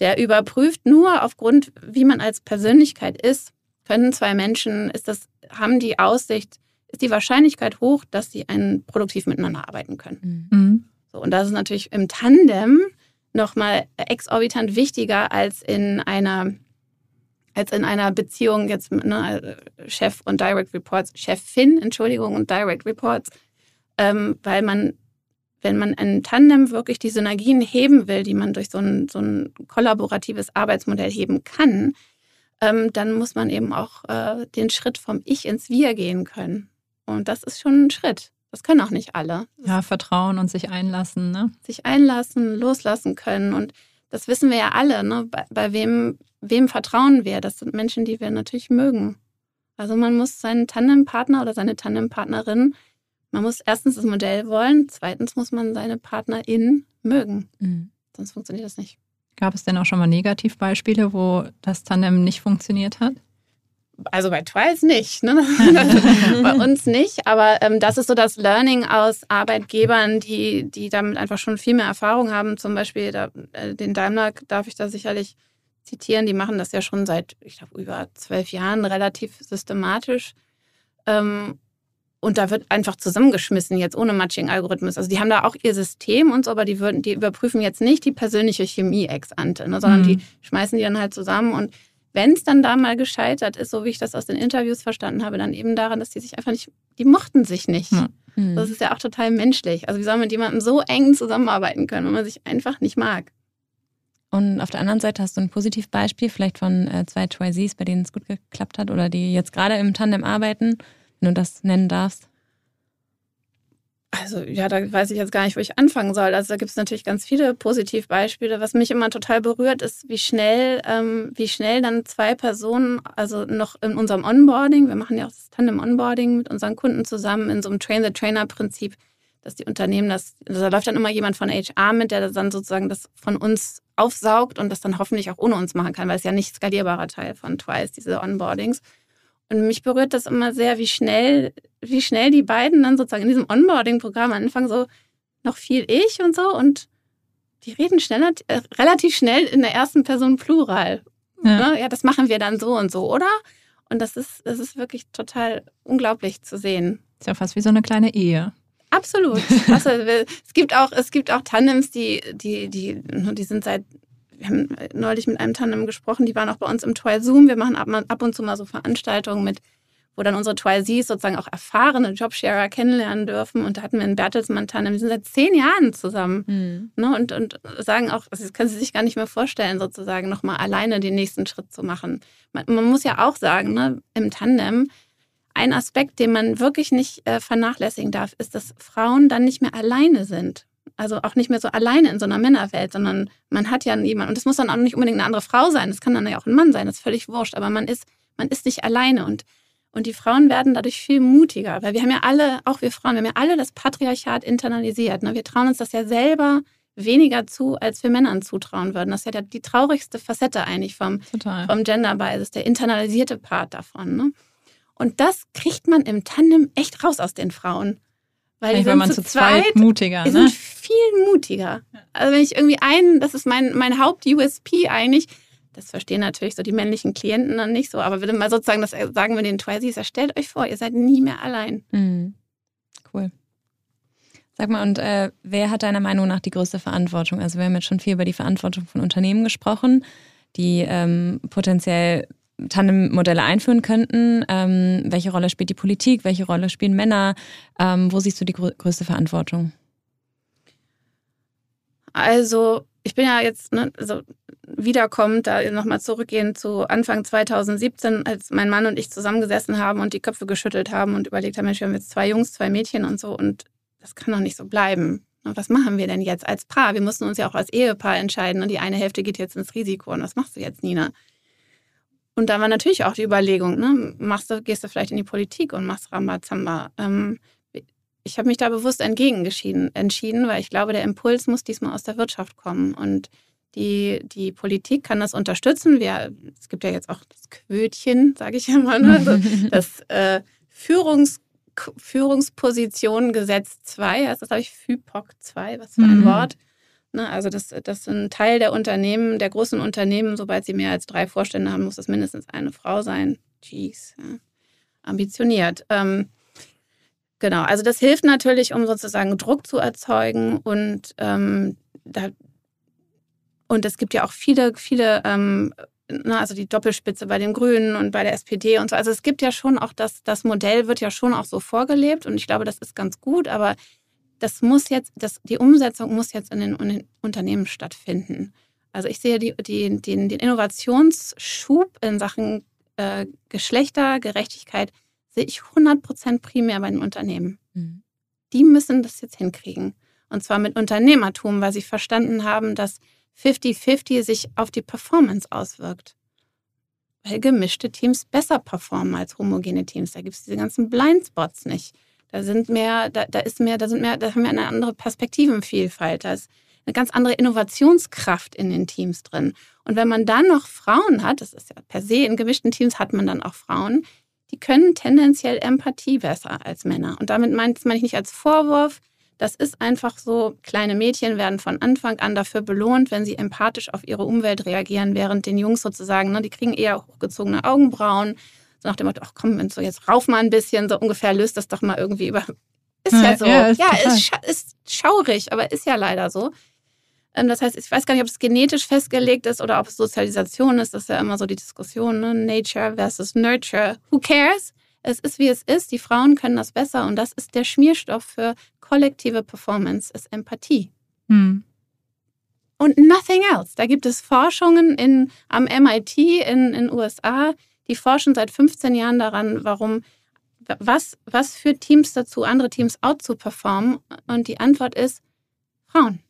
der überprüft nur aufgrund, wie man als Persönlichkeit ist, können zwei Menschen, ist das, haben die Aussicht, ist die Wahrscheinlichkeit hoch, dass sie einen produktiv miteinander arbeiten können. Mhm. So, und das ist natürlich im Tandem nochmal exorbitant wichtiger als in einer als in einer Beziehung jetzt ne, Chef und Direct Reports, Chefin, Entschuldigung, und Direct Reports, ähm, weil man, wenn man ein Tandem wirklich die Synergien heben will, die man durch so ein, so ein kollaboratives Arbeitsmodell heben kann, ähm, dann muss man eben auch äh, den Schritt vom Ich ins Wir gehen können. Und das ist schon ein Schritt. Das können auch nicht alle. ja, vertrauen und sich einlassen, ne? Sich einlassen, loslassen können. Und das wissen wir ja alle, ne? Bei, bei wem, wem vertrauen wir? Das sind Menschen, die wir natürlich mögen. Also man muss seinen Tandempartner oder seine Tandempartnerin, man muss erstens das Modell wollen, zweitens muss man seine Partnerin mögen. Mhm. Sonst funktioniert das nicht. Gab es denn auch schon mal Negativbeispiele, wo das Tandem nicht funktioniert hat? Also bei Twice nicht, ne? bei uns nicht. Aber ähm, das ist so das Learning aus Arbeitgebern, die, die damit einfach schon viel mehr Erfahrung haben. Zum Beispiel da, äh, den Daimler darf ich da sicherlich zitieren. Die machen das ja schon seit, ich glaube, über zwölf Jahren relativ systematisch. Ähm, und da wird einfach zusammengeschmissen, jetzt ohne Matching-Algorithmus. Also die haben da auch ihr System und so, aber die, würden, die überprüfen jetzt nicht die persönliche Chemie ex ante, ne, sondern mhm. die schmeißen die dann halt zusammen. Und wenn es dann da mal gescheitert ist, so wie ich das aus den Interviews verstanden habe, dann eben daran, dass die sich einfach nicht, die mochten sich nicht. Mhm. Das ist ja auch total menschlich. Also wie soll man mit jemandem so eng zusammenarbeiten können, wenn man sich einfach nicht mag? Und auf der anderen Seite hast du ein Positivbeispiel, vielleicht von äh, zwei Twizees, bei denen es gut geklappt hat oder die jetzt gerade im Tandem arbeiten, wenn du das nennen darfst. Also ja, da weiß ich jetzt gar nicht, wo ich anfangen soll. Also da gibt es natürlich ganz viele Positivbeispiele. Was mich immer total berührt, ist, wie schnell, ähm, wie schnell dann zwei Personen, also noch in unserem Onboarding, wir machen ja auch das Tandem-Onboarding mit unseren Kunden zusammen in so einem Train-the-Trainer-Prinzip, dass die Unternehmen das, also da läuft dann immer jemand von HR mit, der dann sozusagen das von uns aufsaugt und das dann hoffentlich auch ohne uns machen kann, weil es ja nicht skalierbarer Teil von Twice, diese Onboardings. Und mich berührt das immer sehr, wie schnell, wie schnell die beiden dann sozusagen in diesem Onboarding-Programm anfangen, so noch viel ich und so und die reden schneller, äh, relativ schnell in der ersten Person Plural. Ja. Ne? ja, das machen wir dann so und so, oder? Und das ist, das ist wirklich total unglaublich zu sehen. Ist ja fast wie so eine kleine Ehe. Absolut. Also, es gibt auch, es gibt auch Tandems, die, die, die, die sind seit wir haben neulich mit einem Tandem gesprochen, die waren auch bei uns im Twile Zoom. Wir machen ab, ab und zu mal so Veranstaltungen mit, wo dann unsere Twilesees sozusagen auch erfahrene Jobsharer kennenlernen dürfen. Und da hatten wir einen Bertelsmann-Tandem, die sind seit zehn Jahren zusammen. Mhm. Ne? Und, und sagen auch, das können sie sich gar nicht mehr vorstellen, sozusagen nochmal alleine den nächsten Schritt zu machen. Man, man muss ja auch sagen, ne, im Tandem, ein Aspekt, den man wirklich nicht äh, vernachlässigen darf, ist, dass Frauen dann nicht mehr alleine sind also auch nicht mehr so alleine in so einer Männerwelt, sondern man hat ja jemanden, und das muss dann auch nicht unbedingt eine andere Frau sein, das kann dann ja auch ein Mann sein, das ist völlig wurscht, aber man ist, man ist nicht alleine und, und die Frauen werden dadurch viel mutiger, weil wir haben ja alle, auch wir Frauen, wir haben ja alle das Patriarchat internalisiert. Ne? Wir trauen uns das ja selber weniger zu, als wir Männern zutrauen würden. Das ist ja die traurigste Facette eigentlich vom, vom Gender Bias, der internalisierte Part davon. Ne? Und das kriegt man im Tandem echt raus aus den Frauen. Weil die man zu zweit, zweit mutiger. Die ne? sind viel mutiger. Also wenn ich irgendwie einen, das ist mein, mein Haupt-USP eigentlich, das verstehen natürlich so die männlichen Klienten dann nicht so, aber würde mal sozusagen, das sagen wir den Twizies, stellt euch vor, ihr seid nie mehr allein. Mhm. Cool. Sag mal, und äh, wer hat deiner Meinung nach die größte Verantwortung? Also wir haben jetzt schon viel über die Verantwortung von Unternehmen gesprochen, die ähm, potenziell Tandem-Modelle einführen könnten? Ähm, welche Rolle spielt die Politik? Welche Rolle spielen Männer? Ähm, wo siehst du die grö größte Verantwortung? Also, ich bin ja jetzt ne, also wiederkommt, da nochmal zurückgehen zu Anfang 2017, als mein Mann und ich zusammengesessen haben und die Köpfe geschüttelt haben und überlegt haben, Mensch, wir haben jetzt zwei Jungs, zwei Mädchen und so und das kann doch nicht so bleiben. Und was machen wir denn jetzt als Paar? Wir mussten uns ja auch als Ehepaar entscheiden und die eine Hälfte geht jetzt ins Risiko. Und was machst du jetzt, Nina? Und da war natürlich auch die Überlegung, ne, machst du, gehst du vielleicht in die Politik und machst Rambazamba. Ähm, ich habe mich da bewusst entgegengeschieden, entschieden, weil ich glaube, der Impuls muss diesmal aus der Wirtschaft kommen. Und die, die Politik kann das unterstützen. Wir, es gibt ja jetzt auch das Quötchen, sage ich immer, ne? also das äh, Führungs, Führungspositionengesetz 2, heißt das, glaube ich, FIPOC 2, was für ein mhm. Wort. Ne? Also dass, dass ein Teil der Unternehmen, der großen Unternehmen, sobald sie mehr als drei Vorstände haben, muss das mindestens eine Frau sein. Jeez, ja. ambitioniert. Ähm, genau, also das hilft natürlich, um sozusagen Druck zu erzeugen und ähm, da, und es gibt ja auch viele, viele, ähm, na, also die Doppelspitze bei den Grünen und bei der SPD und so. Also es gibt ja schon auch das, das Modell wird ja schon auch so vorgelebt und ich glaube, das ist ganz gut, aber das muss jetzt, das, die Umsetzung muss jetzt in den, in den Unternehmen stattfinden. Also ich sehe die, die, den, den Innovationsschub in Sachen äh, Geschlechtergerechtigkeit sehe ich 100 Prozent primär bei den Unternehmen. Mhm. Die müssen das jetzt hinkriegen. Und zwar mit Unternehmertum, weil sie verstanden haben, dass 50-50 sich auf die Performance auswirkt. Weil gemischte Teams besser performen als homogene Teams. Da gibt es diese ganzen Blindspots nicht. Da sind mehr, da, da ist mehr, da sind mehr, da haben wir eine andere Perspektivenvielfalt. Da ist, eine ganz andere Innovationskraft in den Teams drin. Und wenn man dann noch Frauen hat, das ist ja per se, in gemischten Teams hat man dann auch Frauen, die können tendenziell Empathie besser als Männer. Und damit meine ich nicht als Vorwurf, das ist einfach so, kleine Mädchen werden von Anfang an dafür belohnt, wenn sie empathisch auf ihre Umwelt reagieren, während den Jungs sozusagen, ne, die kriegen eher hochgezogene Augenbrauen. So nach dem Motto, ach komm, wenn so jetzt rauf mal ein bisschen, so ungefähr löst das doch mal irgendwie über. Ist ja, so. Ja, ist, ja, ist, ist schaurig, aber ist ja leider so. Ähm, das heißt, ich weiß gar nicht, ob es genetisch festgelegt ist oder ob es Sozialisation ist. Das ist ja immer so die Diskussion, ne? Nature versus Nurture. Who cares? Es ist, wie es ist. Die Frauen können das besser und das ist der Schmierstoff für kollektive Performance, ist Empathie. Hm. Und nothing else. Da gibt es Forschungen in, am MIT in den USA, die forschen seit 15 Jahren daran, warum, was, was führt Teams dazu, andere Teams out zu performen. Und die Antwort ist Frauen.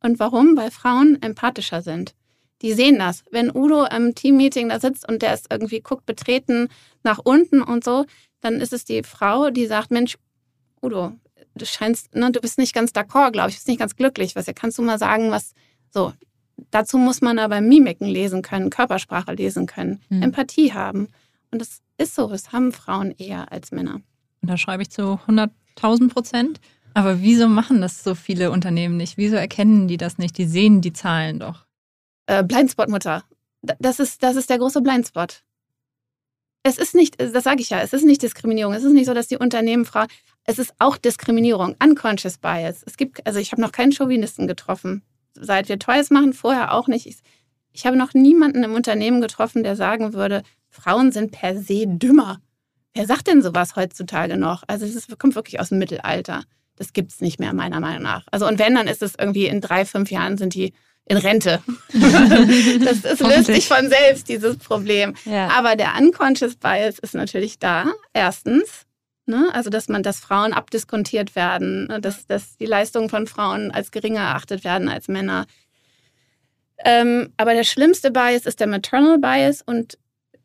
Und warum? Weil Frauen empathischer sind. Die sehen das. Wenn Udo im Teammeeting da sitzt und der ist irgendwie guckt betreten nach unten und so, dann ist es die Frau, die sagt, Mensch, Udo, du scheinst, ne, du bist nicht ganz d'accord, glaube ich, du bist nicht ganz glücklich. Was kannst du mal sagen, was so? Dazu muss man aber Mimiken lesen können, Körpersprache lesen können, mhm. Empathie haben. Und das ist so, das haben Frauen eher als Männer. Und da schreibe ich zu 100.000 Prozent. Aber wieso machen das so viele Unternehmen nicht? Wieso erkennen die das nicht? Die sehen die Zahlen doch äh, Blindspot-Mutter. Das ist, das ist der große Blindspot. Es ist nicht, das sage ich ja, es ist nicht Diskriminierung. Es ist nicht so, dass die Unternehmen fragen, es ist auch Diskriminierung, unconscious bias. Es gibt, also ich habe noch keinen Chauvinisten getroffen, seit wir Toys machen, vorher auch nicht. Ich, ich habe noch niemanden im Unternehmen getroffen, der sagen würde, Frauen sind per se dümmer. Wer sagt denn sowas heutzutage noch? Also es kommt wirklich aus dem Mittelalter. Das gibt es nicht mehr, meiner Meinung nach. Also und wenn, dann ist es irgendwie in drei, fünf Jahren sind die in Rente. das, das löst sich von selbst, dieses Problem. Ja. Aber der Unconscious Bias ist natürlich da. Erstens, ne? also dass man, dass Frauen abdiskontiert werden, ne? dass, dass die Leistungen von Frauen als geringer erachtet werden als Männer. Ähm, aber der schlimmste Bias ist der Maternal Bias und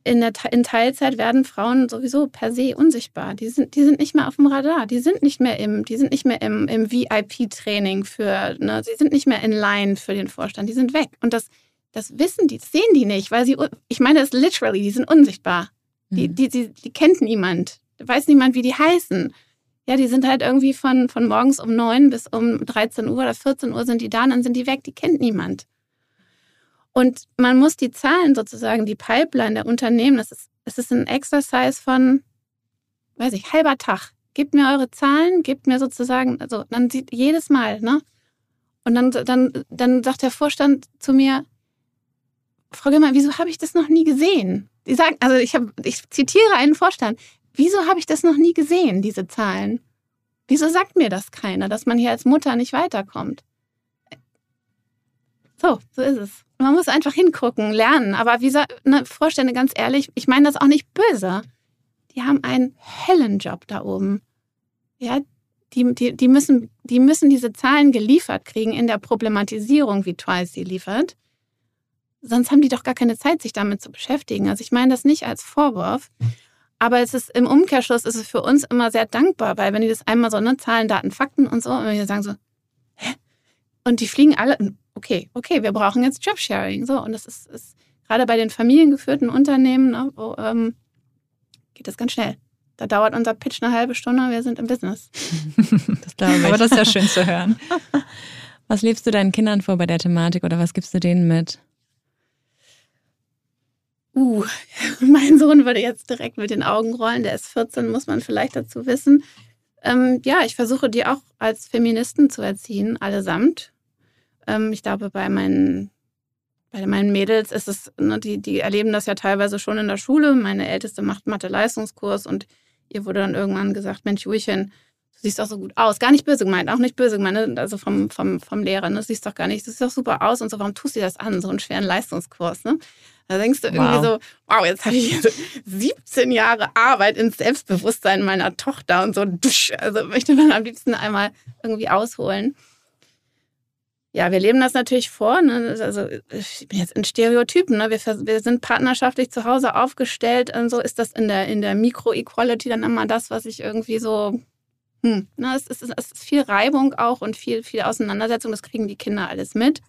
in, der, in Teilzeit werden Frauen sowieso per se unsichtbar. Die sind, die sind nicht mehr auf dem Radar. Die sind nicht mehr im, die sind nicht mehr im, im VIP-Training für, ne, sie sind nicht mehr in Line für den Vorstand. Die sind weg. Und das, das wissen die, das sehen die nicht, weil sie, ich meine das literally, die sind unsichtbar. Die, mhm. die, die, die kennt niemand. Weiß niemand, wie die heißen. Ja, die sind halt irgendwie von, von morgens um neun bis um 13 Uhr oder 14 Uhr sind die da und dann sind die weg. Die kennt niemand. Und man muss die Zahlen sozusagen, die Pipeline der Unternehmen, das ist, das ist ein Exercise von, weiß ich, halber Tag. Gebt mir eure Zahlen, gebt mir sozusagen, also dann sieht jedes Mal, ne? Und dann, dann, dann sagt der Vorstand zu mir, Frau Gimmer, wieso habe ich das noch nie gesehen? Die sagen, also ich, hab, ich zitiere einen Vorstand, wieso habe ich das noch nie gesehen, diese Zahlen? Wieso sagt mir das keiner, dass man hier als Mutter nicht weiterkommt? So, so ist es. Man muss einfach hingucken, lernen. Aber wie ne, Vorstände, ganz ehrlich, ich meine das auch nicht böse. Die haben einen hellen Job da oben. Ja, die, die, die, müssen, die müssen diese Zahlen geliefert kriegen in der Problematisierung, wie Twice sie liefert. Sonst haben die doch gar keine Zeit, sich damit zu beschäftigen. Also ich meine das nicht als Vorwurf. Aber es ist im Umkehrschluss ist es für uns immer sehr dankbar, weil wenn die das einmal so, ne, Zahlen, Daten, Fakten und so, und wir sagen so, hä? Und die fliegen alle, okay, okay, wir brauchen jetzt Jobsharing. So, und das ist, ist gerade bei den familiengeführten Unternehmen, ne, wo, ähm, geht das ganz schnell. Da dauert unser Pitch eine halbe Stunde, wir sind im Business. das glaube ich. Aber das ist ja schön zu hören. Was lebst du deinen Kindern vor bei der Thematik oder was gibst du denen mit? Uh, mein Sohn würde jetzt direkt mit den Augen rollen. Der ist 14, muss man vielleicht dazu wissen. Ähm, ja, ich versuche die auch als Feministen zu erziehen, allesamt. Ähm, ich glaube, bei meinen, bei meinen Mädels ist es, ne, die, die erleben das ja teilweise schon in der Schule. Meine Älteste macht Mathe-Leistungskurs und ihr wurde dann irgendwann gesagt, Mensch, Juchen, du siehst doch so gut aus. Gar nicht böse gemeint, auch nicht böse gemeint, ne? also vom, vom, vom Lehrer, ne? du siehst doch gar nicht, du siehst doch super aus und so, warum tust du das an, so einen schweren Leistungskurs, ne? Da denkst du irgendwie wow. so, wow, jetzt habe ich 17 Jahre Arbeit ins Selbstbewusstsein meiner Tochter und so, also möchte man am liebsten einmal irgendwie ausholen. Ja, wir leben das natürlich vor. Ne? Also ich bin jetzt in Stereotypen. Ne? Wir, wir sind partnerschaftlich zu Hause aufgestellt. Und so ist das in der, in der Mikro-Equality dann immer das, was ich irgendwie so hm, na, es, ist, es ist viel Reibung auch und viel, viel Auseinandersetzung. Das kriegen die Kinder alles mit.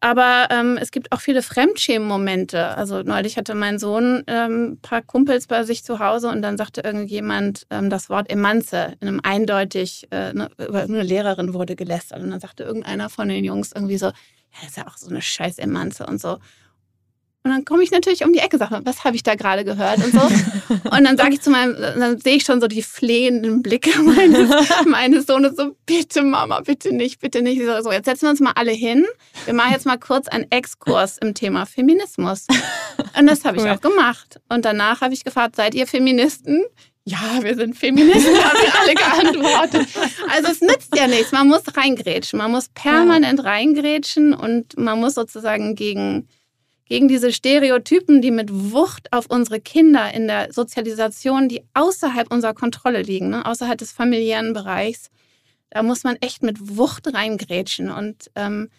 Aber ähm, es gibt auch viele Fremdschämen-Momente. Also neulich hatte mein Sohn ähm, ein paar Kumpels bei sich zu Hause und dann sagte irgendjemand ähm, das Wort Emanze in einem eindeutig, äh, ne, eine Lehrerin wurde gelästert. Und dann sagte irgendeiner von den Jungs irgendwie so, ja, das ist ja auch so eine scheiß Emanze und so. Und dann komme ich natürlich um die Ecke, sage, was habe ich da gerade gehört und so. und dann sage ich zu meinem, dann sehe ich schon so die flehenden Blicke meines, meines Sohnes, so bitte Mama, bitte nicht, bitte nicht. So, jetzt setzen wir uns mal alle hin. Wir machen jetzt mal kurz einen Exkurs im Thema Feminismus. Und das habe ich cool. auch gemacht. Und danach habe ich gefragt, seid ihr Feministen? Ja, wir sind Feministen, haben wir alle geantwortet. Also es nützt ja nichts. Man muss reingrätschen. Man muss permanent reingrätschen und man muss sozusagen gegen gegen diese Stereotypen, die mit Wucht auf unsere Kinder in der Sozialisation, die außerhalb unserer Kontrolle liegen, ne, außerhalb des familiären Bereichs. Da muss man echt mit Wucht reingrätschen. Und ähm,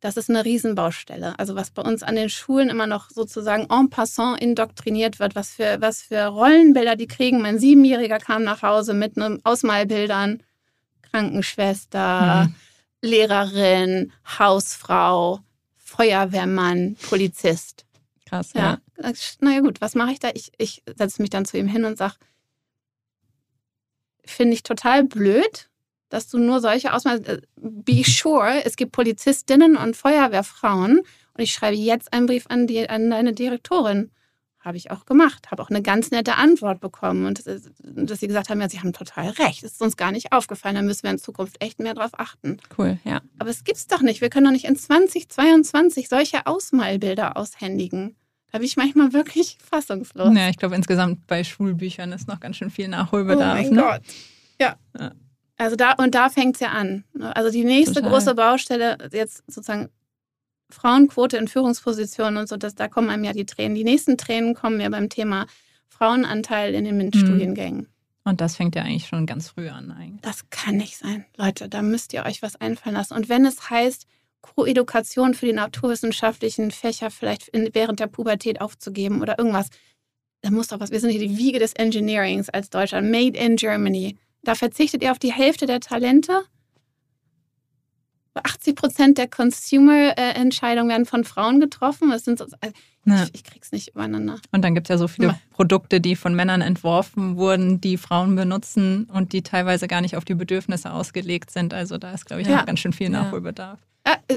das ist eine Riesenbaustelle. Also was bei uns an den Schulen immer noch sozusagen en passant indoktriniert wird, was für, was für Rollenbilder die kriegen. Mein Siebenjähriger kam nach Hause mit einem Ausmalbildern, Krankenschwester, mhm. Lehrerin, Hausfrau, Feuerwehrmann, Polizist. Krass, ja. ja. Naja gut, was mache ich da? Ich, ich setze mich dann zu ihm hin und sage, finde ich total blöd, dass du nur solche Ausmaße. Äh, be sure, es gibt Polizistinnen und Feuerwehrfrauen und ich schreibe jetzt einen Brief an, die, an deine Direktorin. Habe ich auch gemacht, habe auch eine ganz nette Antwort bekommen und das, dass sie gesagt haben, ja, sie haben total recht, das ist uns gar nicht aufgefallen, da müssen wir in Zukunft echt mehr drauf achten. Cool, ja. Aber es gibt's doch nicht, wir können doch nicht in 2022 solche Ausmalbilder aushändigen. Da bin ich manchmal wirklich fassungslos. Ja, ich glaube insgesamt bei Schulbüchern ist noch ganz schön viel Nachholbedarf. Oh mein ne? Gott. Ja. ja. Also da und da fängt es ja an. Also die nächste Total. große Baustelle, jetzt sozusagen Frauenquote in Führungspositionen und so, dass da kommen einem ja die Tränen. Die nächsten Tränen kommen ja beim Thema Frauenanteil in den MINT-Studiengängen. Mhm. Und das fängt ja eigentlich schon ganz früh an. Eigentlich. Das kann nicht sein. Leute, da müsst ihr euch was einfallen lassen. Und wenn es heißt, Koedukation für die naturwissenschaftlichen Fächer vielleicht in, während der Pubertät aufzugeben oder irgendwas, da muss doch was. Wir sind hier die Wiege des Engineerings als Deutschland. Made in Germany. Da verzichtet ihr auf die Hälfte der Talente 80 Prozent der Consumer-Entscheidungen werden von Frauen getroffen. Das sind so, also ja. ich, ich, krieg's nicht übereinander. Und dann gibt es ja so viele ja. Produkte, die von Männern entworfen wurden, die Frauen benutzen und die teilweise gar nicht auf die Bedürfnisse ausgelegt sind. Also da ist, glaube ich, ja. noch ganz schön viel Nachholbedarf.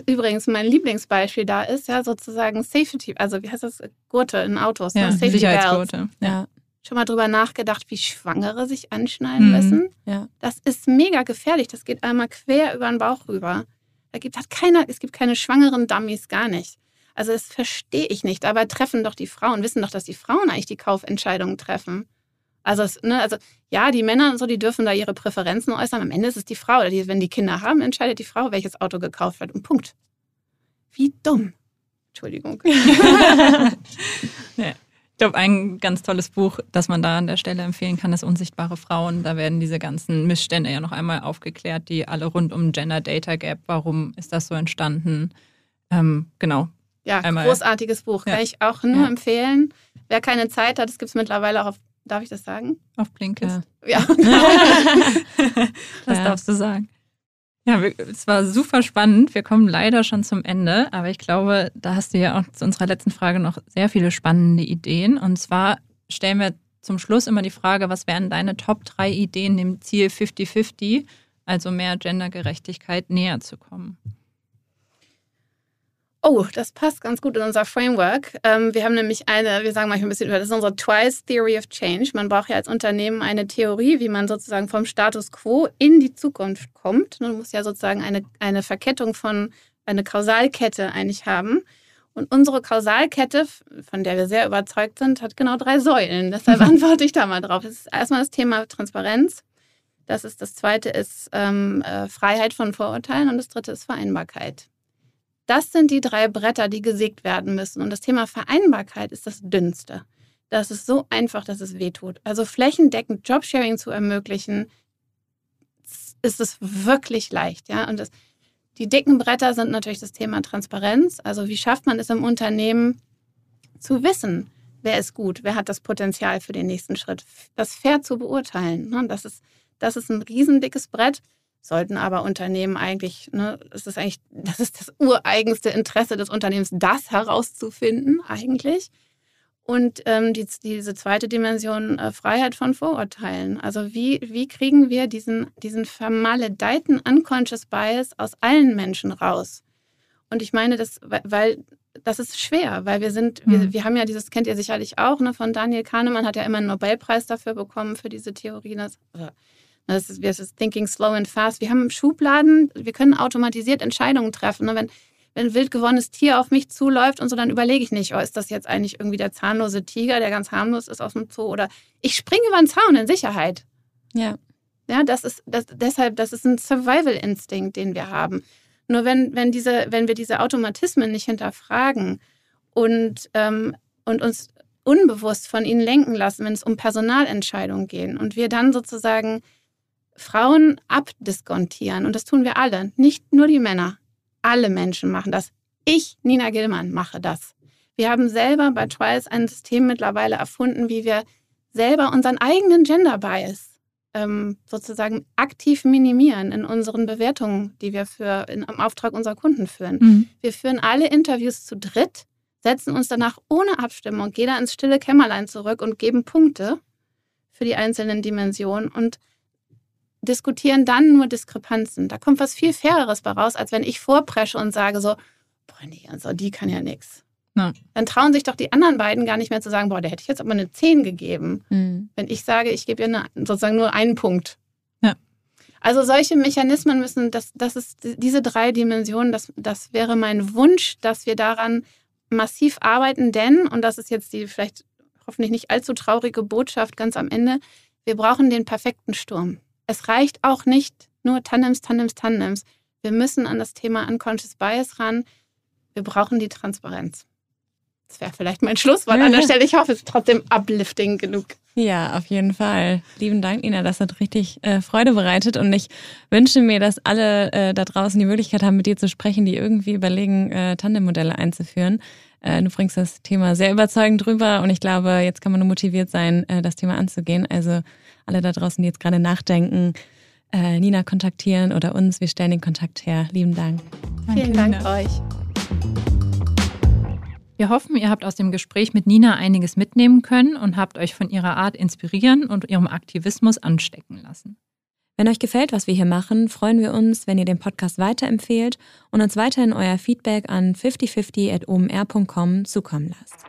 übrigens, mein Lieblingsbeispiel da ist ja sozusagen Safety, also wie heißt das? Gurte in Autos. Ja, ne? Safety Sicherheitsgurte. Ja. Schon mal drüber nachgedacht, wie Schwangere sich anschneiden mhm. müssen? Ja. Das ist mega gefährlich. Das geht einmal quer über den Bauch rüber. Da gibt, hat keiner, es gibt keine schwangeren Dummies, gar nicht. Also das verstehe ich nicht. Aber treffen doch die Frauen, wissen doch, dass die Frauen eigentlich die Kaufentscheidungen treffen. Also, es, ne, also ja, die Männer und so, die dürfen da ihre Präferenzen äußern. Am Ende ist es die Frau. Die, wenn die Kinder haben, entscheidet die Frau, welches Auto gekauft wird. Und Punkt. Wie dumm. Entschuldigung. ja. Ich glaube, ein ganz tolles Buch, das man da an der Stelle empfehlen kann, ist Unsichtbare Frauen. Da werden diese ganzen Missstände ja noch einmal aufgeklärt, die alle rund um Gender Data Gap, warum ist das so entstanden? Ähm, genau. Ja, einmal. großartiges Buch. Ja. Kann ich auch nur ja. empfehlen. Wer keine Zeit hat, das gibt es mittlerweile auch auf, darf ich das sagen? Auf Blinkist. Ja. das darfst du sagen. Ja, es war super spannend. Wir kommen leider schon zum Ende, aber ich glaube, da hast du ja auch zu unserer letzten Frage noch sehr viele spannende Ideen. Und zwar stellen wir zum Schluss immer die Frage, was wären deine Top 3 Ideen, dem Ziel 50-50, also mehr Gendergerechtigkeit, näher zu kommen? Oh, das passt ganz gut in unser Framework. Ähm, wir haben nämlich eine, wir sagen manchmal ein bisschen über, das ist unsere Twice Theory of Change. Man braucht ja als Unternehmen eine Theorie, wie man sozusagen vom Status quo in die Zukunft kommt. Man muss ja sozusagen eine, eine Verkettung von, eine Kausalkette eigentlich haben. Und unsere Kausalkette, von der wir sehr überzeugt sind, hat genau drei Säulen. Deshalb antworte ich da mal drauf. Das ist erstmal das Thema Transparenz. Das ist das zweite ist ähm, äh, Freiheit von Vorurteilen und das dritte ist Vereinbarkeit. Das sind die drei Bretter, die gesägt werden müssen. Und das Thema Vereinbarkeit ist das dünnste. Das ist so einfach, dass es wehtut. Also flächendeckend Jobsharing zu ermöglichen, ist es wirklich leicht. Ja? Und das, die dicken Bretter sind natürlich das Thema Transparenz. Also wie schafft man es im Unternehmen zu wissen, wer ist gut, wer hat das Potenzial für den nächsten Schritt, das fair zu beurteilen. Ne? Das ist Das ist ein riesendickes Brett. Sollten aber Unternehmen eigentlich, ne, es ist eigentlich, das ist das ureigenste Interesse des Unternehmens, das herauszufinden, eigentlich. Und ähm, die, diese zweite Dimension, äh, Freiheit von Vorurteilen. Also wie, wie kriegen wir diesen, diesen vermaledeiten Unconscious Bias aus allen Menschen raus? Und ich meine, das, weil das ist schwer, weil wir sind, mhm. wir, wir haben ja dieses, kennt ihr sicherlich auch, ne, von Daniel Kahnemann hat ja immer einen Nobelpreis dafür bekommen, für diese Theorie. Das, das ist, das ist Thinking Slow and Fast. Wir haben Schubladen, wir können automatisiert Entscheidungen treffen. Ne? Wenn, wenn ein wild gewonnenes Tier auf mich zuläuft und so, dann überlege ich nicht, oh, ist das jetzt eigentlich irgendwie der zahnlose Tiger, der ganz harmlos ist aus dem Zoo? Oder ich springe über den Zaun in Sicherheit. Ja. Ja, das ist das, deshalb, das ist ein Survival-Instinkt, den wir haben. Nur wenn, wenn, diese, wenn wir diese Automatismen nicht hinterfragen und, ähm, und uns unbewusst von ihnen lenken lassen, wenn es um Personalentscheidungen geht und wir dann sozusagen Frauen abdiskontieren, und das tun wir alle, nicht nur die Männer, alle Menschen machen das. Ich, Nina Gillmann, mache das. Wir haben selber bei Trials ein System mittlerweile erfunden, wie wir selber unseren eigenen Gender Bias ähm, sozusagen aktiv minimieren in unseren Bewertungen, die wir für in, im Auftrag unserer Kunden führen. Mhm. Wir führen alle Interviews zu dritt, setzen uns danach ohne Abstimmung jeder ins stille Kämmerlein zurück und geben Punkte für die einzelnen Dimensionen und diskutieren dann nur Diskrepanzen. Da kommt was viel Faireres bei raus, als wenn ich vorpresche und sage so, boah, nee, also die kann ja nichts. Ja. Dann trauen sich doch die anderen beiden gar nicht mehr zu sagen, boah, der hätte ich jetzt aber eine 10 gegeben. Mhm. Wenn ich sage, ich gebe ihr eine, sozusagen nur einen Punkt. Ja. Also solche Mechanismen müssen, das, das ist diese drei Dimensionen, das, das wäre mein Wunsch, dass wir daran massiv arbeiten, denn, und das ist jetzt die vielleicht hoffentlich nicht allzu traurige Botschaft ganz am Ende, wir brauchen den perfekten Sturm. Es reicht auch nicht nur Tandems, Tandems, Tandems. Wir müssen an das Thema Unconscious Bias ran. Wir brauchen die Transparenz. Das wäre vielleicht mein Schlusswort an der Stelle. Ich hoffe, es ist trotzdem uplifting genug. Ja, auf jeden Fall. Lieben Dank, Ina. Das hat richtig äh, Freude bereitet. Und ich wünsche mir, dass alle äh, da draußen die Möglichkeit haben, mit dir zu sprechen, die irgendwie überlegen, äh, Tandemmodelle einzuführen. Äh, du bringst das Thema sehr überzeugend drüber und ich glaube, jetzt kann man nur motiviert sein, äh, das Thema anzugehen. Also alle da draußen, die jetzt gerade nachdenken, äh, Nina kontaktieren oder uns. Wir stellen den Kontakt her. Lieben Dank. Danke, Vielen Dank Nina. euch. Wir hoffen, ihr habt aus dem Gespräch mit Nina einiges mitnehmen können und habt euch von ihrer Art inspirieren und ihrem Aktivismus anstecken lassen. Wenn euch gefällt, was wir hier machen, freuen wir uns, wenn ihr den Podcast weiterempfehlt und uns weiterhin euer Feedback an 5050.omr.com zukommen lasst.